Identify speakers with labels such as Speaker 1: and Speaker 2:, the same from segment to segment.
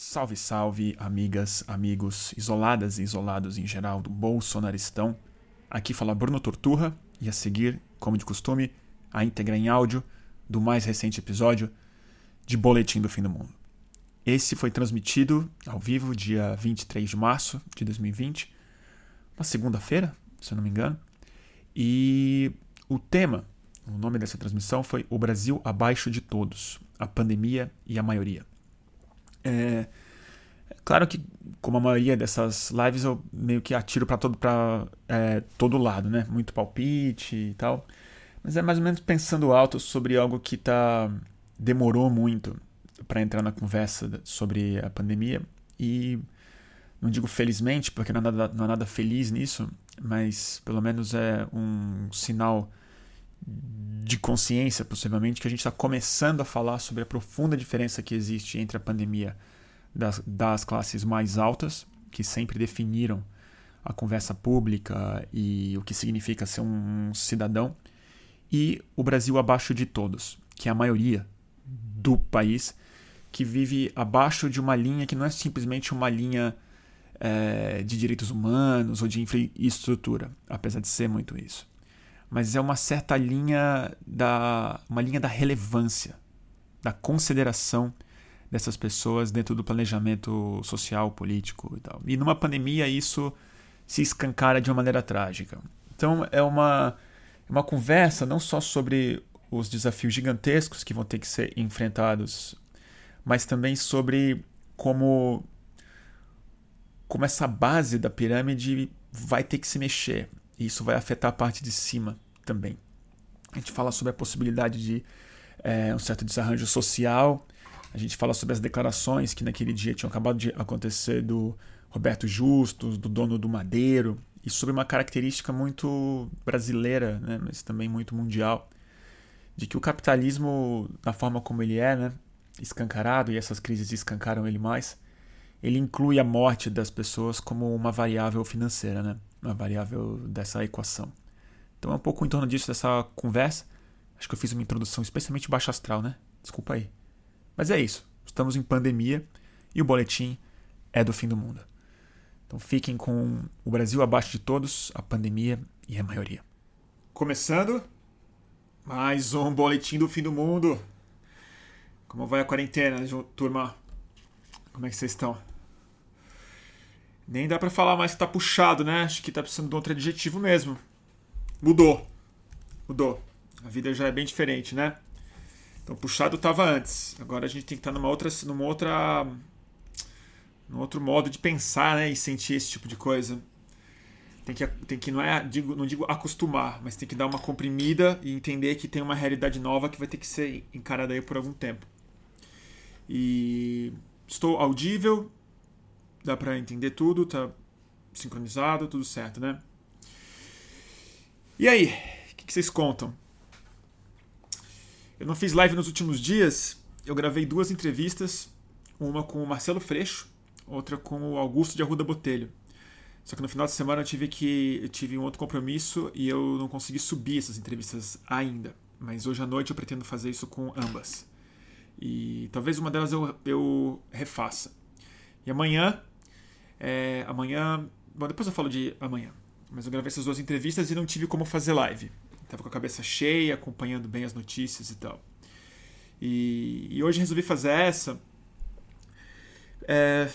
Speaker 1: Salve, salve, amigas, amigos, isoladas e isolados em geral do Bolsonaristão. Aqui fala Bruno Torturra e a seguir, como de costume, a íntegra em áudio do mais recente episódio de Boletim do Fim do Mundo. Esse foi transmitido ao vivo dia 23 de março de 2020, uma segunda-feira, se eu não me engano. E o tema, o nome dessa transmissão foi O Brasil Abaixo de Todos, a Pandemia e a Maioria. É, claro que, como a maioria dessas lives, eu meio que atiro para todo, é, todo lado, né? Muito palpite e tal. Mas é mais ou menos pensando alto sobre algo que tá demorou muito para entrar na conversa sobre a pandemia e não digo felizmente porque não há nada, não há nada feliz nisso, mas pelo menos é um sinal de consciência, possivelmente, que a gente está começando a falar sobre a profunda diferença que existe entre a pandemia das, das classes mais altas, que sempre definiram a conversa pública e o que significa ser um cidadão, e o Brasil abaixo de todos, que é a maioria do país que vive abaixo de uma linha que não é simplesmente uma linha é, de direitos humanos ou de infraestrutura, apesar de ser muito isso. Mas é uma certa linha da uma linha da relevância, da consideração dessas pessoas dentro do planejamento social, político e tal. E numa pandemia isso se escancara de uma maneira trágica. Então é uma uma conversa não só sobre os desafios gigantescos que vão ter que ser enfrentados, mas também sobre como como essa base da pirâmide vai ter que se mexer. E isso vai afetar a parte de cima também. A gente fala sobre a possibilidade de é, um certo desarranjo social. A gente fala sobre as declarações que naquele dia tinham acabado de acontecer do Roberto Justus, do dono do Madeiro, e sobre uma característica muito brasileira, né, mas também muito mundial, de que o capitalismo, da forma como ele é, né, escancarado, e essas crises escancaram ele mais, ele inclui a morte das pessoas como uma variável financeira, né? Uma variável dessa equação. Então é um pouco em torno disso, dessa conversa. Acho que eu fiz uma introdução especialmente baixa astral, né? Desculpa aí. Mas é isso. Estamos em pandemia e o boletim é do fim do mundo. Então fiquem com o Brasil abaixo de todos, a pandemia e a maioria. Começando mais um boletim do fim do mundo. Como vai a quarentena, turma? Como é que vocês estão? Nem dá para falar mais que tá puxado, né? Acho que tá precisando de outro adjetivo mesmo. Mudou. Mudou. A vida já é bem diferente, né? Então puxado tava antes. Agora a gente tem que estar tá numa outra, numa outra, num outro modo de pensar, né? E sentir esse tipo de coisa. Tem que, tem que não é, digo, não digo acostumar, mas tem que dar uma comprimida e entender que tem uma realidade nova que vai ter que ser encarada aí por algum tempo. E estou audível, dá para entender tudo, tá sincronizado, tudo certo, né? E aí, o que, que vocês contam? Eu não fiz live nos últimos dias, eu gravei duas entrevistas, uma com o Marcelo Freixo, outra com o Augusto de Arruda Botelho. Só que no final de semana eu tive que eu tive um outro compromisso e eu não consegui subir essas entrevistas ainda. Mas hoje à noite eu pretendo fazer isso com ambas. E talvez uma delas eu, eu refaça. E amanhã é, amanhã. Bom, depois eu falo de amanhã. Mas eu gravei essas duas entrevistas e não tive como fazer live. Tava com a cabeça cheia, acompanhando bem as notícias e tal. E, e hoje resolvi fazer essa. É,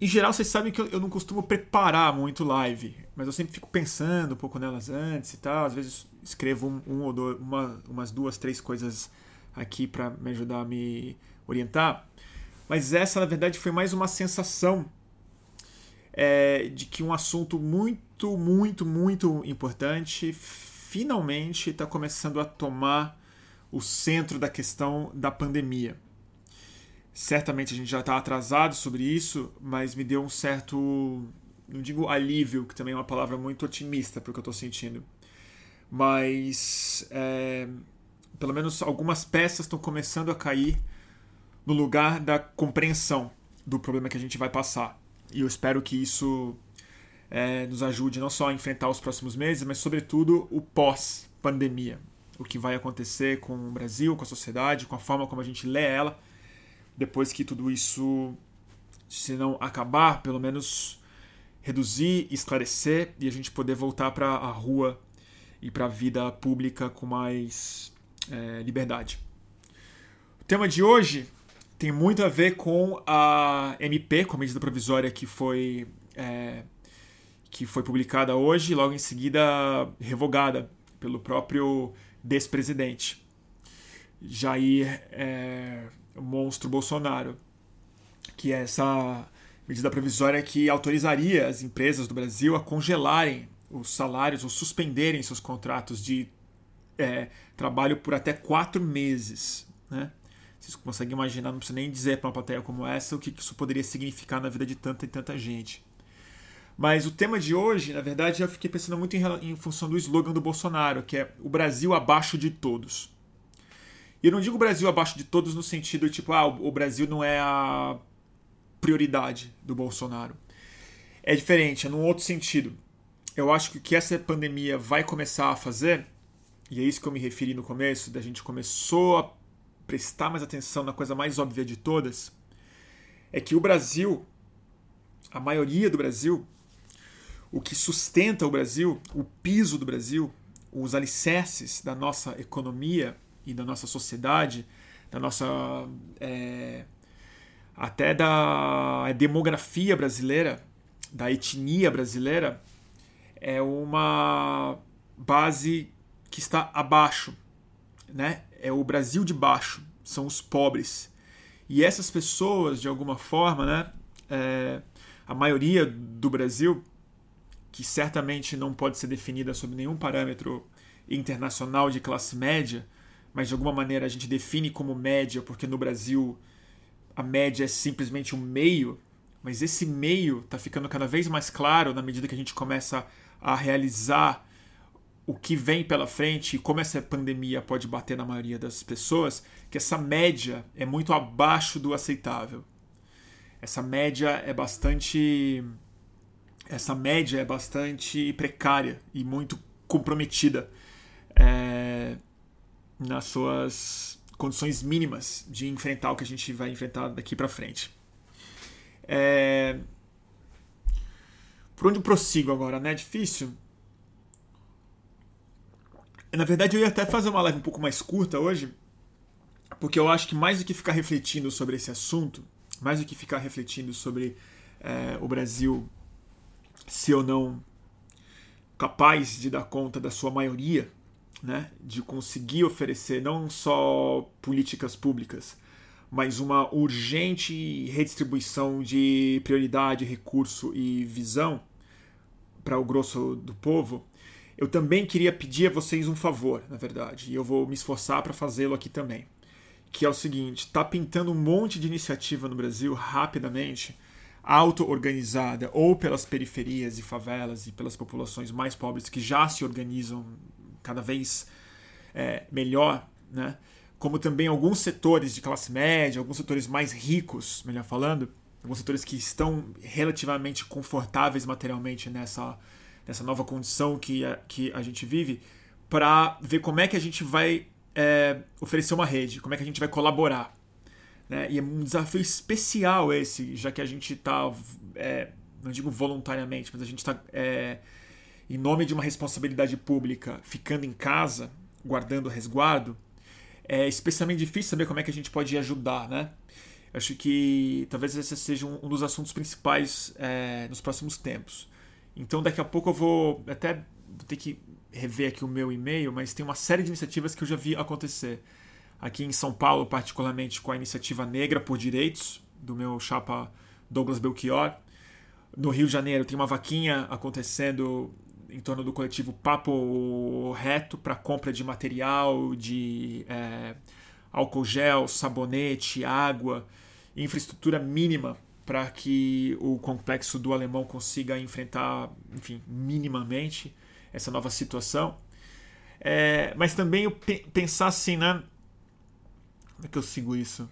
Speaker 1: em geral, vocês sabem que eu, eu, não costumo preparar muito live, mas eu sempre fico pensando um pouco nelas antes e tal. Às vezes escrevo um, um ou dois, uma, umas duas, três coisas aqui para me ajudar a me orientar. Mas essa, na verdade, foi mais uma sensação é, de que um assunto muito, muito, muito importante finalmente está começando a tomar o centro da questão da pandemia. Certamente a gente já está atrasado sobre isso, mas me deu um certo, não digo alívio, que também é uma palavra muito otimista para o que eu estou sentindo, mas é, pelo menos algumas peças estão começando a cair no lugar da compreensão do problema que a gente vai passar. E eu espero que isso é, nos ajude não só a enfrentar os próximos meses, mas, sobretudo, o pós-pandemia. O que vai acontecer com o Brasil, com a sociedade, com a forma como a gente lê ela, depois que tudo isso, se não acabar, pelo menos reduzir, esclarecer e a gente poder voltar para a rua e para a vida pública com mais é, liberdade. O tema de hoje tem muito a ver com a MP, com a medida provisória que foi, é, que foi publicada hoje logo em seguida revogada pelo próprio despresidente Jair é, Monstro Bolsonaro, que é essa medida provisória que autorizaria as empresas do Brasil a congelarem os salários ou suspenderem seus contratos de é, trabalho por até quatro meses. Né? Vocês conseguem imaginar, não precisa nem dizer para uma plateia como essa o que isso poderia significar na vida de tanta e tanta gente. Mas o tema de hoje, na verdade, eu fiquei pensando muito em, em função do slogan do Bolsonaro, que é o Brasil abaixo de todos. E eu não digo Brasil abaixo de todos no sentido tipo, ah, o Brasil não é a prioridade do Bolsonaro. É diferente, é num outro sentido. Eu acho que o que essa pandemia vai começar a fazer, e é isso que eu me referi no começo, da gente começou a prestar mais atenção na coisa mais óbvia de todas, é que o Brasil, a maioria do Brasil, o que sustenta o Brasil, o piso do Brasil, os alicerces da nossa economia e da nossa sociedade, da nossa. É, até da demografia brasileira, da etnia brasileira, é uma base que está abaixo né? É o Brasil de baixo, são os pobres. E essas pessoas, de alguma forma, né? É, a maioria do Brasil, que certamente não pode ser definida sob nenhum parâmetro internacional de classe média, mas de alguma maneira a gente define como média, porque no Brasil a média é simplesmente um meio, mas esse meio está ficando cada vez mais claro na medida que a gente começa a realizar o que vem pela frente e como essa pandemia pode bater na maioria das pessoas, que essa média é muito abaixo do aceitável. Essa média é bastante essa média é bastante precária e muito comprometida é, nas suas condições mínimas de enfrentar o que a gente vai enfrentar daqui para frente. É, por onde eu prossigo agora, né? É difícil na verdade, eu ia até fazer uma live um pouco mais curta hoje, porque eu acho que mais do que ficar refletindo sobre esse assunto, mais do que ficar refletindo sobre é, o Brasil se ou não capaz de dar conta da sua maioria, né, de conseguir oferecer não só políticas públicas, mas uma urgente redistribuição de prioridade, recurso e visão para o grosso do povo, eu também queria pedir a vocês um favor, na verdade, e eu vou me esforçar para fazê-lo aqui também. Que é o seguinte: está pintando um monte de iniciativa no Brasil rapidamente, auto-organizada, ou pelas periferias e favelas e pelas populações mais pobres que já se organizam cada vez é, melhor, né? como também alguns setores de classe média, alguns setores mais ricos, melhor falando, alguns setores que estão relativamente confortáveis materialmente nessa nessa nova condição que a, que a gente vive, para ver como é que a gente vai é, oferecer uma rede, como é que a gente vai colaborar. Né? E é um desafio especial esse, já que a gente está, é, não digo voluntariamente, mas a gente está, é, em nome de uma responsabilidade pública, ficando em casa, guardando resguardo, é especialmente difícil saber como é que a gente pode ajudar, né? Acho que talvez esse seja um, dos assuntos principais é, nos próximos tempos. Então daqui a pouco eu vou até vou ter que rever aqui o meu e-mail, mas tem uma série de iniciativas que eu já vi acontecer. Aqui em São Paulo, particularmente com a iniciativa Negra por Direitos, do meu chapa Douglas Belchior. No Rio de Janeiro tem uma vaquinha acontecendo em torno do coletivo Papo Reto para compra de material, de é, álcool gel, sabonete, água, infraestrutura mínima para que o complexo do alemão consiga enfrentar, enfim, minimamente essa nova situação. É, mas também eu pe pensar assim, né? Como é que eu sigo isso?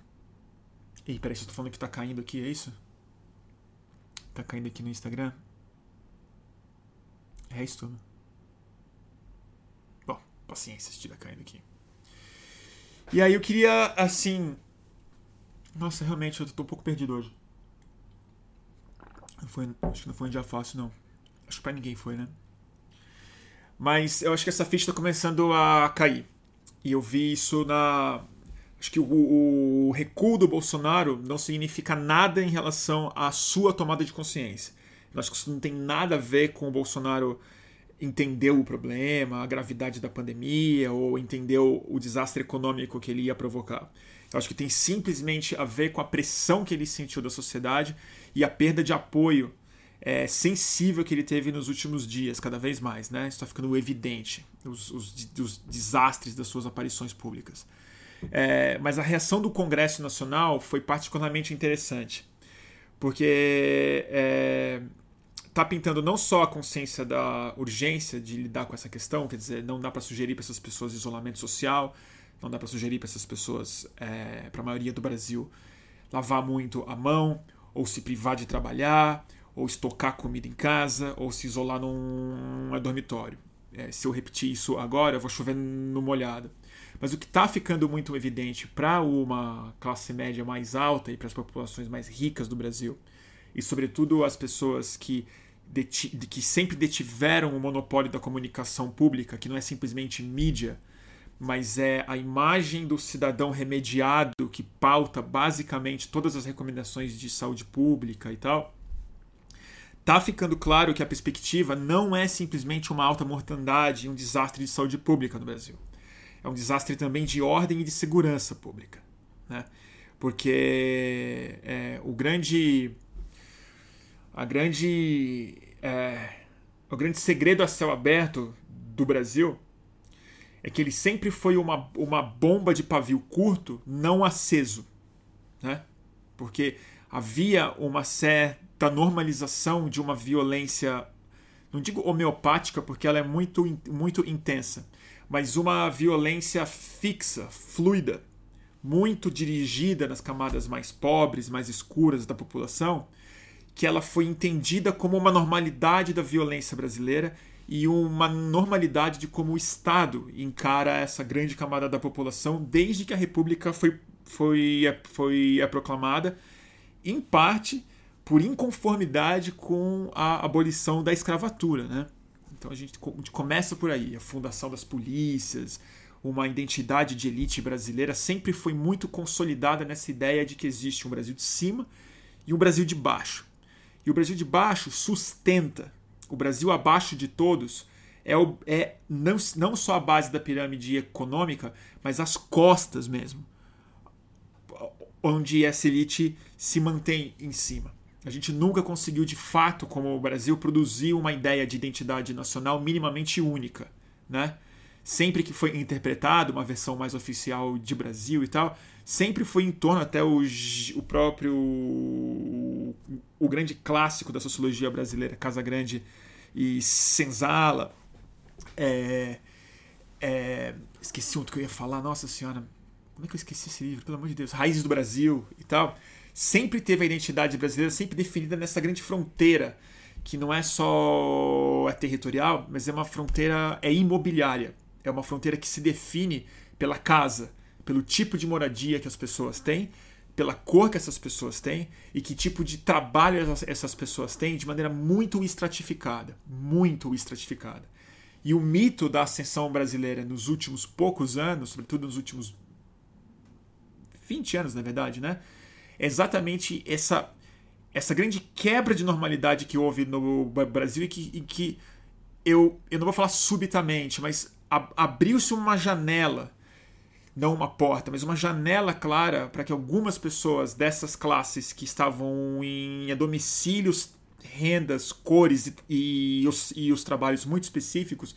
Speaker 1: Ih, peraí, você tá falando que tá caindo aqui, é isso? Tá caindo aqui no Instagram? É isso tudo. Bom, paciência se estiver caindo aqui. E aí eu queria, assim, Nossa, realmente, eu tô um pouco perdido hoje. Não foi, acho que não foi um dia fácil, não. Acho que pra ninguém foi, né? Mas eu acho que essa ficha tá começando a cair. E eu vi isso na. Acho que o, o recuo do Bolsonaro não significa nada em relação à sua tomada de consciência. Eu acho que isso não tem nada a ver com o Bolsonaro entender o problema, a gravidade da pandemia, ou entendeu o desastre econômico que ele ia provocar. Eu acho que tem simplesmente a ver com a pressão que ele sentiu da sociedade e a perda de apoio é, sensível que ele teve nos últimos dias, cada vez mais, né? Está ficando evidente, os, os, os, desastres das suas aparições públicas. É, mas a reação do Congresso Nacional foi particularmente interessante, porque é, tá pintando não só a consciência da urgência de lidar com essa questão, quer dizer, não dá para sugerir para essas pessoas isolamento social, não dá para sugerir para essas pessoas, é, para a maioria do Brasil, lavar muito a mão, ou se privar de trabalhar, ou estocar comida em casa, ou se isolar num dormitório. É, se eu repetir isso agora, eu vou chover no molhado. Mas o que está ficando muito evidente para uma classe média mais alta e para as populações mais ricas do Brasil, e sobretudo as pessoas que, que sempre detiveram o monopólio da comunicação pública, que não é simplesmente mídia, mas é a imagem do cidadão remediado que pauta basicamente todas as recomendações de saúde pública e tal, Está ficando claro que a perspectiva não é simplesmente uma alta mortandade e um desastre de saúde pública no Brasil. É um desastre também de ordem e de segurança pública. Né? Porque é, o grande. A grande. É, o grande segredo a céu aberto do Brasil é que ele sempre foi uma, uma bomba de pavio curto não aceso. Né? Porque havia uma certa normalização de uma violência, não digo homeopática, porque ela é muito, muito intensa, mas uma violência fixa, fluida, muito dirigida nas camadas mais pobres, mais escuras da população, que ela foi entendida como uma normalidade da violência brasileira e uma normalidade de como o Estado encara essa grande camada da população desde que a República foi, foi, foi é proclamada, em parte por inconformidade com a abolição da escravatura, né? Então a gente, a gente começa por aí, a fundação das polícias, uma identidade de elite brasileira sempre foi muito consolidada nessa ideia de que existe um Brasil de cima e um Brasil de baixo. E o Brasil de baixo sustenta o Brasil abaixo de todos é, o, é não, não só a base da pirâmide econômica, mas as costas mesmo, onde essa elite se mantém em cima. A gente nunca conseguiu, de fato, como o Brasil, produzir uma ideia de identidade nacional minimamente única, né? Sempre que foi interpretado uma versão mais oficial de Brasil e tal, sempre foi em torno até o, o próprio o grande clássico da sociologia brasileira, Casa Grande e Senzala. É, é, esqueci outro que eu ia falar, nossa senhora, como é que eu esqueci esse livro? Pelo amor de Deus, Raízes do Brasil e tal sempre teve a identidade brasileira sempre definida nessa grande fronteira que não é só é territorial, mas é uma fronteira é imobiliária. É uma fronteira que se define pela casa, pelo tipo de moradia que as pessoas têm, pela cor que essas pessoas têm e que tipo de trabalho essas pessoas têm de maneira muito estratificada, muito estratificada. E o mito da ascensão brasileira nos últimos poucos anos, sobretudo nos últimos 20 anos, na verdade, né? exatamente essa essa grande quebra de normalidade que houve no Brasil e que, e que eu, eu não vou falar subitamente, mas abriu-se uma janela, não uma porta, mas uma janela clara para que algumas pessoas dessas classes que estavam em domicílios, rendas, cores e, e, os, e os trabalhos muito específicos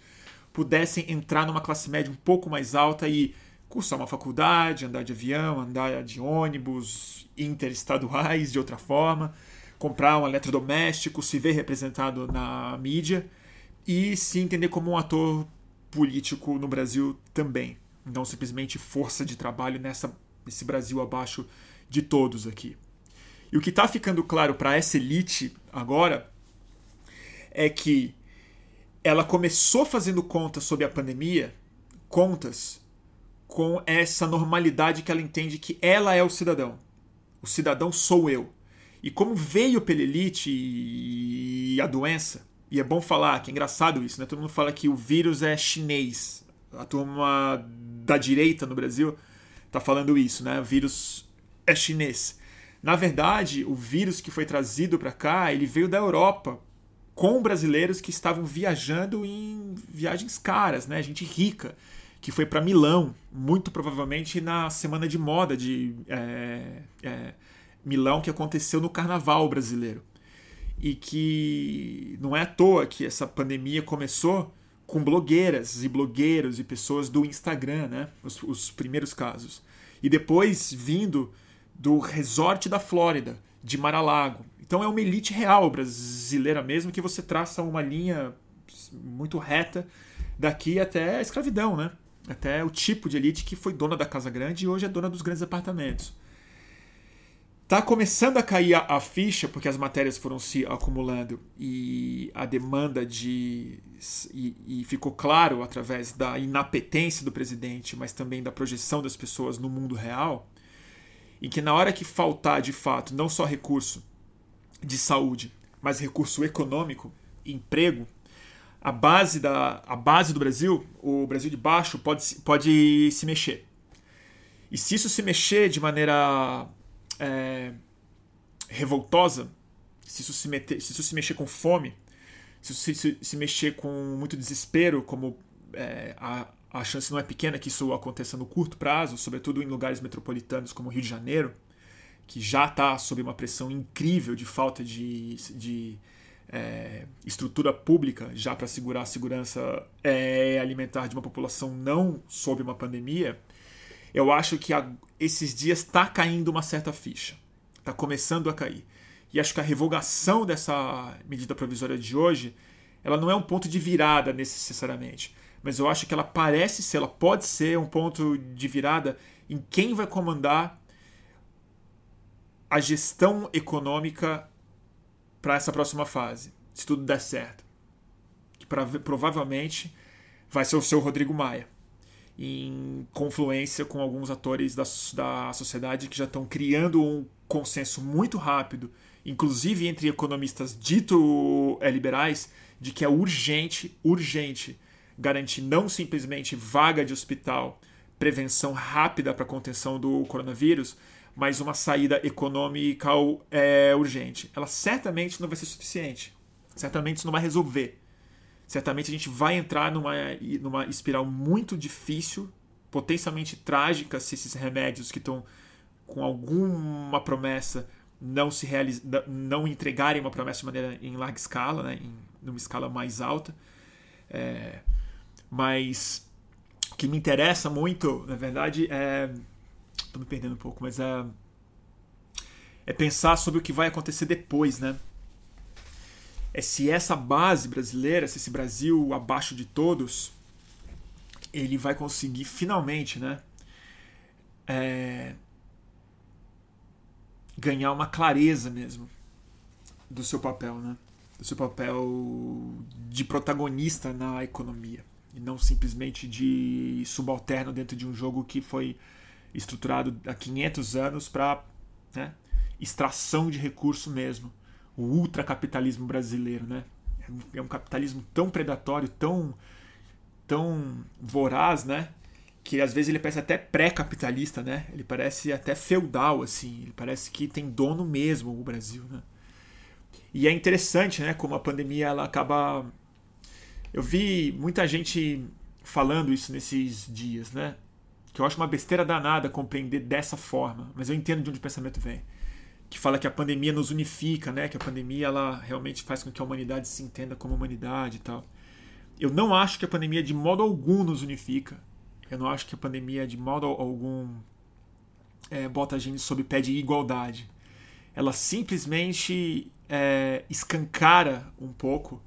Speaker 1: pudessem entrar numa classe média um pouco mais alta e cursar uma faculdade, andar de avião, andar de ônibus interestaduais de outra forma, comprar um eletrodoméstico, se ver representado na mídia e se entender como um ator político no Brasil também, não simplesmente força de trabalho nessa, nesse Brasil abaixo de todos aqui. E o que está ficando claro para essa elite agora é que ela começou fazendo contas sobre a pandemia, contas com essa normalidade que ela entende que ela é o cidadão. O cidadão sou eu. E como veio pela elite e a doença, e é bom falar, que é engraçado isso, né? Todo mundo fala que o vírus é chinês. A turma da direita no Brasil tá falando isso, né? O vírus é chinês. Na verdade, o vírus que foi trazido para cá, ele veio da Europa com brasileiros que estavam viajando em viagens caras, né? Gente rica que foi para Milão, muito provavelmente na semana de moda de é, é, Milão que aconteceu no Carnaval brasileiro e que não é à toa que essa pandemia começou com blogueiras e blogueiros e pessoas do Instagram, né? Os, os primeiros casos. E depois vindo do resort da Flórida, de Mar-a-Lago. Então é uma elite real brasileira mesmo que você traça uma linha muito reta daqui até a escravidão, né? Até o tipo de elite que foi dona da Casa Grande e hoje é dona dos grandes apartamentos. Tá começando a cair a, a, ficha, porque as matérias foram se acumulando e a demanda de. E, e, ficou claro através da inapetência do presidente, mas também da projeção das pessoas no mundo real, em que na hora que faltar de fato não só recurso de saúde, mas recurso econômico, emprego, a base, da, a base do Brasil, o Brasil de baixo, pode, pode se mexer. E se isso se mexer de maneira é, revoltosa, se isso se, meter, se isso se mexer com fome, se isso se, se mexer com muito desespero, como é, a, a chance não é pequena que isso aconteça no curto prazo, sobretudo em lugares metropolitanos como Rio de Janeiro, que já está sob uma pressão incrível de falta de, de é, estrutura pública já para segurar a segurança é, alimentar de uma população não sob uma pandemia, eu acho que a, esses dias está caindo uma certa ficha. Está começando a cair. E acho que a revogação dessa medida provisória de hoje, ela não é um ponto de virada necessariamente, mas eu acho que ela parece ser, ela pode ser um ponto de virada em quem vai comandar a gestão econômica para essa próxima fase, se tudo der certo. Que pra, provavelmente vai ser o seu Rodrigo Maia em confluência com alguns atores da, da sociedade que já estão criando um consenso muito rápido, inclusive entre economistas dito é, liberais, de que é urgente, urgente garantir não simplesmente vaga de hospital, prevenção rápida para contenção do coronavírus, mas uma saída econômica é, urgente. Ela certamente não vai ser suficiente. Certamente isso não vai resolver certamente a gente vai entrar numa, numa espiral muito difícil, potencialmente trágica, se esses remédios que estão com alguma promessa não se realiz... não entregarem uma promessa de maneira em larga escala, né, em numa escala mais alta. É... Mas o que me interessa muito, na verdade, é estou me perdendo um pouco, mas é é pensar sobre o que vai acontecer depois, né? É se essa base brasileira, se esse Brasil abaixo de todos, ele vai conseguir finalmente, né, é, ganhar uma clareza mesmo do seu papel, né, do seu papel de protagonista na economia e não simplesmente de subalterno dentro de um jogo que foi estruturado há 500 anos para né, extração de recurso mesmo o ultracapitalismo brasileiro, né? É um capitalismo tão predatório, tão tão voraz, né? Que às vezes ele parece até pré-capitalista, né? Ele parece até feudal, assim. Ele parece que tem dono mesmo o Brasil, né? E é interessante, né? Como a pandemia ela acaba. Eu vi muita gente falando isso nesses dias, né? Que eu acho uma besteira danada compreender dessa forma, mas eu entendo de onde o pensamento vem que fala que a pandemia nos unifica, né? Que a pandemia ela realmente faz com que a humanidade se entenda como humanidade e tal. Eu não acho que a pandemia de modo algum nos unifica. Eu não acho que a pandemia de modo algum é, bota a gente sob pé de igualdade. Ela simplesmente é, escancara um pouco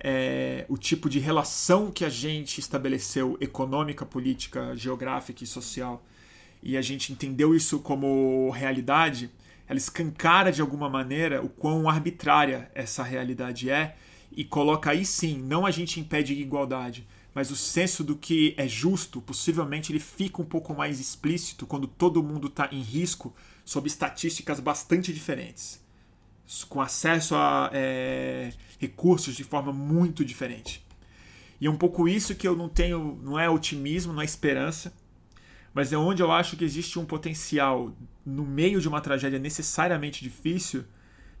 Speaker 1: é, o tipo de relação que a gente estabeleceu econômica, política, geográfica e social. E a gente entendeu isso como realidade ela escancara de alguma maneira o quão arbitrária essa realidade é e coloca aí sim, não a gente impede igualdade, mas o senso do que é justo, possivelmente ele fica um pouco mais explícito quando todo mundo está em risco sob estatísticas bastante diferentes, com acesso a é, recursos de forma muito diferente. E é um pouco isso que eu não tenho, não é otimismo, não é esperança, mas é onde eu acho que existe um potencial no meio de uma tragédia necessariamente difícil,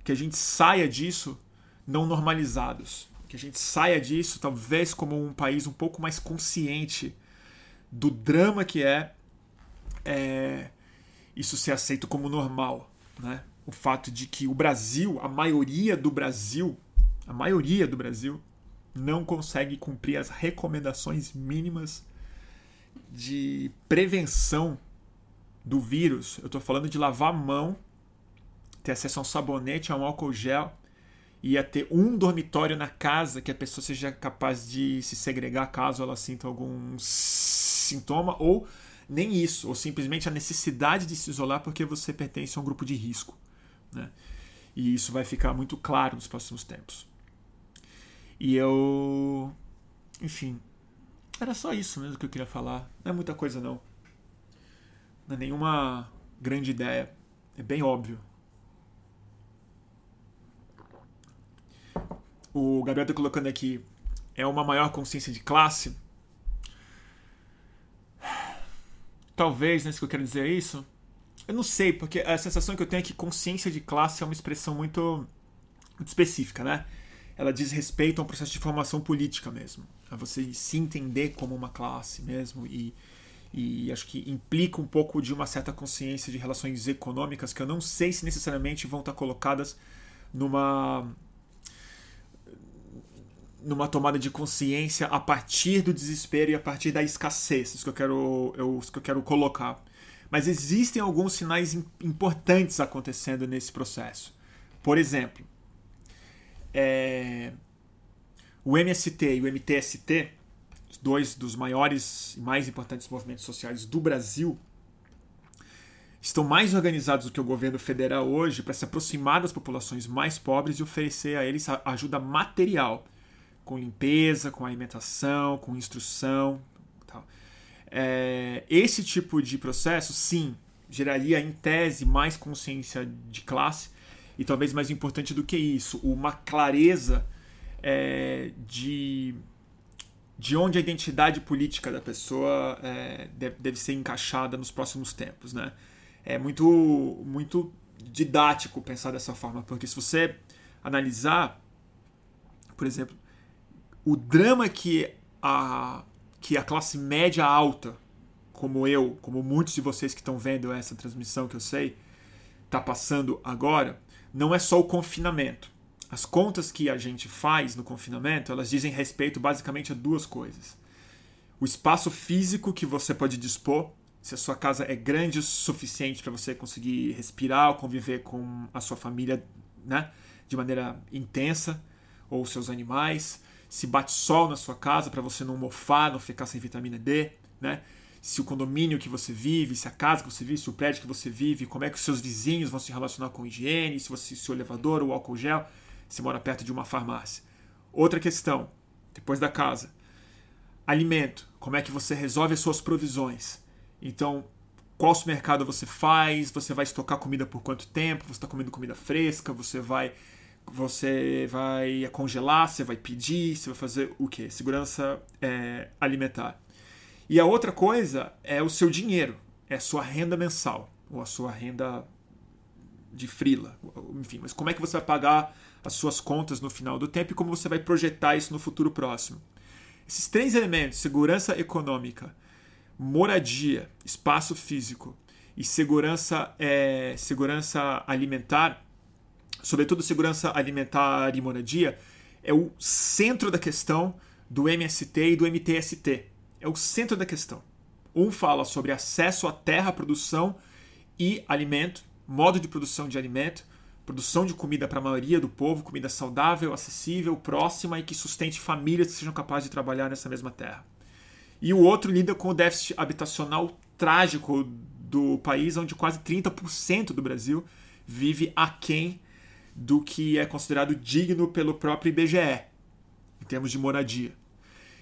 Speaker 1: que a gente saia disso não normalizados, que a gente saia disso talvez como um país um pouco mais consciente do drama que é, é isso ser aceito como normal, né? O fato de que o Brasil, a maioria do Brasil, a maioria do Brasil não consegue cumprir as recomendações mínimas de prevenção do vírus. Eu estou falando de lavar a mão, ter acesso a um sabonete, a um álcool gel, ia ter um dormitório na casa que a pessoa seja capaz de se segregar caso ela sinta algum sintoma, ou nem isso, ou simplesmente a necessidade de se isolar porque você pertence a um grupo de risco. Né? E isso vai ficar muito claro nos próximos tempos. E eu. Enfim. Era só isso mesmo que eu queria falar. Não é muita coisa, não. Não é nenhuma grande ideia. É bem óbvio. O Gabriel está colocando aqui, é uma maior consciência de classe? Talvez, né, se eu quero dizer isso. Eu não sei, porque a sensação que eu tenho é que consciência de classe é uma expressão muito, muito específica, né? Ela diz respeito a um processo de formação política mesmo. A você se entender como uma classe mesmo e, e acho que implica um pouco de uma certa consciência de relações econômicas que eu não sei se necessariamente vão estar colocadas numa numa tomada de consciência a partir do desespero e a partir da escassez, isso que eu quero, eu, isso que eu quero colocar. Mas existem alguns sinais importantes acontecendo nesse processo. Por exemplo, é, o MST e o MTST, dois dos maiores e mais importantes movimentos sociais do Brasil, estão mais organizados do que o governo federal hoje para se aproximar das populações mais pobres e oferecer a eles ajuda material com limpeza, com alimentação, com instrução. Tal. É, esse tipo de processo, sim, geraria em tese mais consciência de classe e talvez mais importante do que isso, uma clareza é, de, de onde a identidade política da pessoa é, deve, deve ser encaixada nos próximos tempos. Né? É muito, muito didático pensar dessa forma, porque se você analisar, por exemplo, o drama que a, que a classe média alta, como eu, como muitos de vocês que estão vendo essa transmissão que eu sei, está passando agora, não é só o confinamento. As contas que a gente faz no confinamento, elas dizem respeito basicamente a duas coisas. O espaço físico que você pode dispor, se a sua casa é grande o suficiente para você conseguir respirar ou conviver com a sua família né, de maneira intensa, ou seus animais se bate sol na sua casa para você não mofar, não ficar sem vitamina D, né? Se o condomínio que você vive, se a casa que você vive, se o prédio que você vive, como é que os seus vizinhos vão se relacionar com higiene, se você se o elevador ou álcool gel, se mora perto de uma farmácia. Outra questão, depois da casa, alimento, como é que você resolve as suas provisões? Então, qual supermercado você faz? Você vai estocar comida por quanto tempo? Você está comendo comida fresca? Você vai você vai congelar, você vai pedir, você vai fazer o quê? Segurança é, alimentar. E a outra coisa é o seu dinheiro, é a sua renda mensal, ou a sua renda de frila, enfim, mas como é que você vai pagar as suas contas no final do tempo e como você vai projetar isso no futuro próximo. Esses três elementos, segurança econômica, moradia, espaço físico e segurança, é, segurança alimentar, sobretudo segurança alimentar e moradia, é o centro da questão do MST e do MTST. É o centro da questão. Um fala sobre acesso à terra, produção e alimento, modo de produção de alimento, produção de comida para a maioria do povo, comida saudável, acessível, próxima e que sustente famílias que sejam capazes de trabalhar nessa mesma terra. E o outro lida com o déficit habitacional trágico do país, onde quase 30% do Brasil vive aquém do que é considerado digno pelo próprio IBGE, em termos de moradia.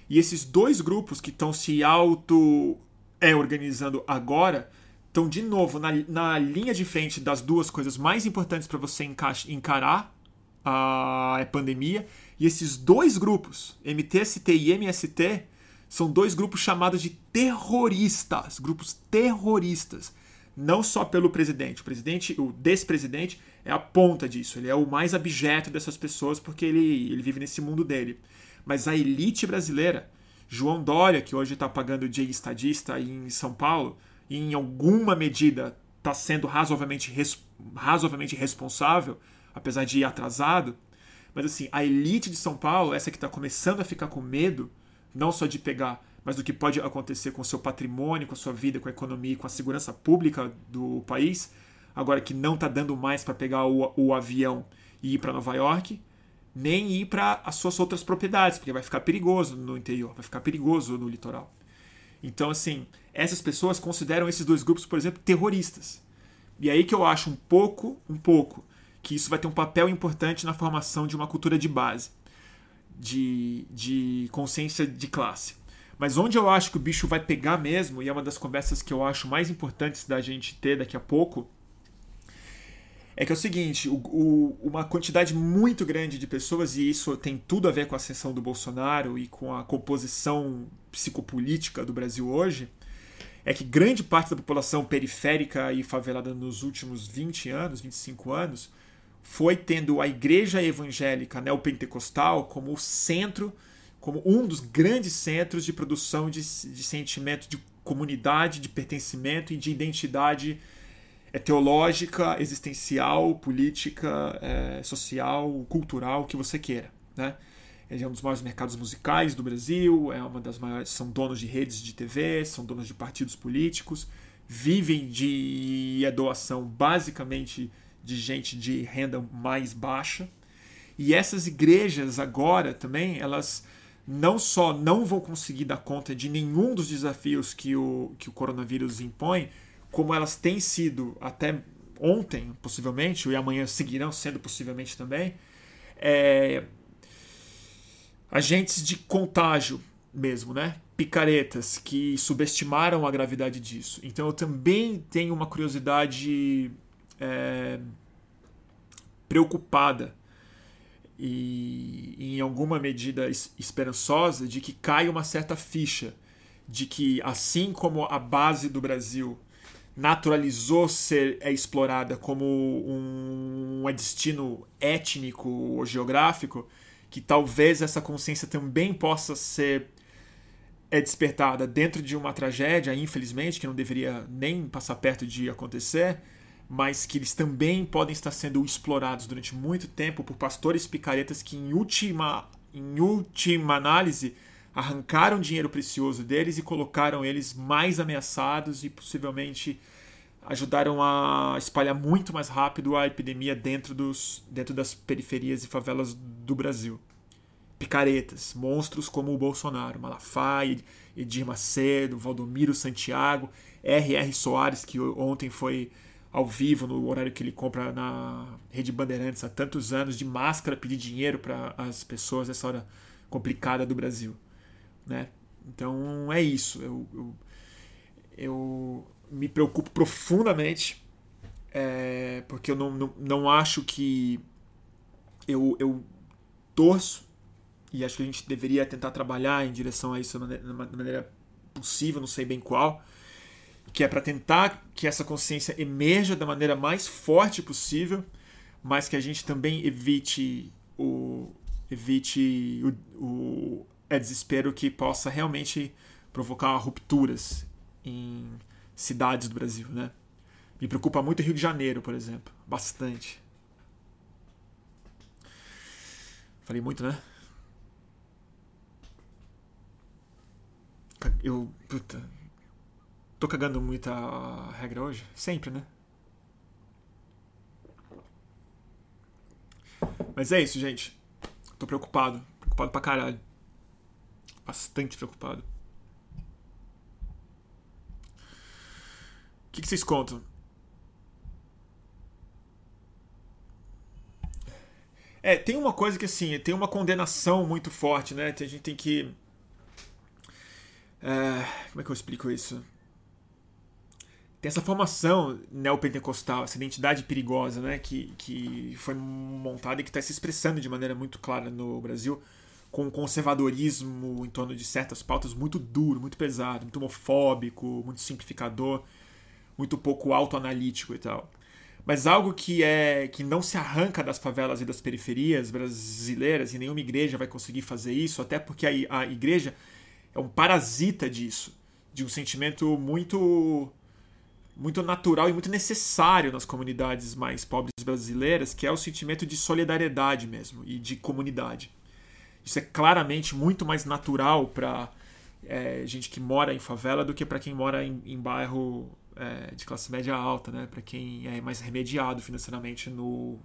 Speaker 1: E esses dois grupos que estão se auto é, organizando agora estão de novo na, na linha de frente das duas coisas mais importantes para você encarar a pandemia. E esses dois grupos, MTST e MST, são dois grupos chamados de terroristas, grupos terroristas. Não só pelo presidente. O presidente, o despresidente, é a ponta disso. Ele é o mais abjeto dessas pessoas porque ele, ele vive nesse mundo dele. Mas a elite brasileira, João Dória, que hoje está pagando de estadista em São Paulo, e em alguma medida está sendo razoavelmente, res, razoavelmente responsável, apesar de ir atrasado. Mas assim, a elite de São Paulo, essa que está começando a ficar com medo, não só de pegar, mas do que pode acontecer com o seu patrimônio, com a sua vida, com a economia, com a segurança pública do país, agora que não está dando mais para pegar o, o avião e ir para Nova York, nem ir para as suas outras propriedades, porque vai ficar perigoso no interior, vai ficar perigoso no litoral. Então, assim, essas pessoas consideram esses dois grupos, por exemplo, terroristas. E aí que eu acho um pouco, um pouco, que isso vai ter um papel importante na formação de uma cultura de base, de, de consciência de classe. Mas onde eu acho que o bicho vai pegar mesmo, e é uma das conversas que eu acho mais importantes da gente ter daqui a pouco, é que é o seguinte: o, o, uma quantidade muito grande de pessoas, e isso tem tudo a ver com a ascensão do Bolsonaro e com a composição psicopolítica do Brasil hoje, é que grande parte da população periférica e favelada nos últimos 20 anos, 25 anos, foi tendo a igreja evangélica neopentecostal como o centro, como um dos grandes centros de produção de, de sentimento de comunidade, de pertencimento e de identidade é teológica, existencial, política, é, social, cultural, o que você queira. Né? É um dos maiores mercados musicais do Brasil, é uma das maiores, são donos de redes de TV, são donos de partidos políticos, vivem de doação basicamente de gente de renda mais baixa. E essas igrejas agora também, elas não só não vão conseguir dar conta de nenhum dos desafios que o, que o coronavírus impõe, como elas têm sido até ontem, possivelmente, e amanhã seguirão sendo possivelmente também, é, agentes de contágio mesmo, né? Picaretas que subestimaram a gravidade disso. Então eu também tenho uma curiosidade é, preocupada e, em alguma medida esperançosa de que caia uma certa ficha de que assim como a base do Brasil naturalizou ser é explorada como um, um destino étnico ou geográfico, que talvez essa consciência também possa ser é despertada dentro de uma tragédia, infelizmente, que não deveria nem passar perto de acontecer, mas que eles também podem estar sendo explorados durante muito tempo por pastores picaretas que, em última, em última análise, arrancaram dinheiro precioso deles e colocaram eles mais ameaçados e possivelmente ajudaram a espalhar muito mais rápido a epidemia dentro, dos, dentro das periferias e favelas do Brasil. Picaretas, monstros como o Bolsonaro, Malafaia, Edir Macedo, Valdomiro Santiago, R.R. Soares, que ontem foi ao vivo no horário que ele compra na Rede Bandeirantes há tantos anos, de máscara, pedir dinheiro para as pessoas nessa hora complicada do Brasil. Né? Então é isso. Eu, eu, eu me preocupo profundamente, é, porque eu não, não, não acho que eu, eu torço, e acho que a gente deveria tentar trabalhar em direção a isso da maneira possível, não sei bem qual, que é para tentar que essa consciência emerja da maneira mais forte possível, mas que a gente também evite o evite o, o é desespero que possa realmente provocar rupturas em cidades do Brasil, né? Me preocupa muito o Rio de Janeiro, por exemplo. Bastante. Falei muito, né? Eu. Puta. Tô cagando muita regra hoje? Sempre, né? Mas é isso, gente. Tô preocupado. Preocupado pra caralho. Bastante preocupado. Que, que vocês contam? É, tem uma coisa que assim, tem uma condenação muito forte, né? A gente tem que. É, como é que eu explico isso? tem essa formação neopentecostal, essa identidade perigosa, né, que, que foi montada e que está se expressando de maneira muito clara no Brasil, com conservadorismo em torno de certas pautas muito duro, muito pesado, muito homofóbico, muito simplificador, muito pouco autoanalítico e tal. Mas algo que é que não se arranca das favelas e das periferias brasileiras, e nenhuma igreja vai conseguir fazer isso, até porque a, a igreja é um parasita disso, de um sentimento muito muito natural e muito necessário nas comunidades mais pobres brasileiras, que é o sentimento de solidariedade mesmo e de comunidade. Isso é claramente muito mais natural para é, gente que mora em favela do que para quem mora em, em bairro é, de classe média alta, né? Para quem é mais remediado financeiramente no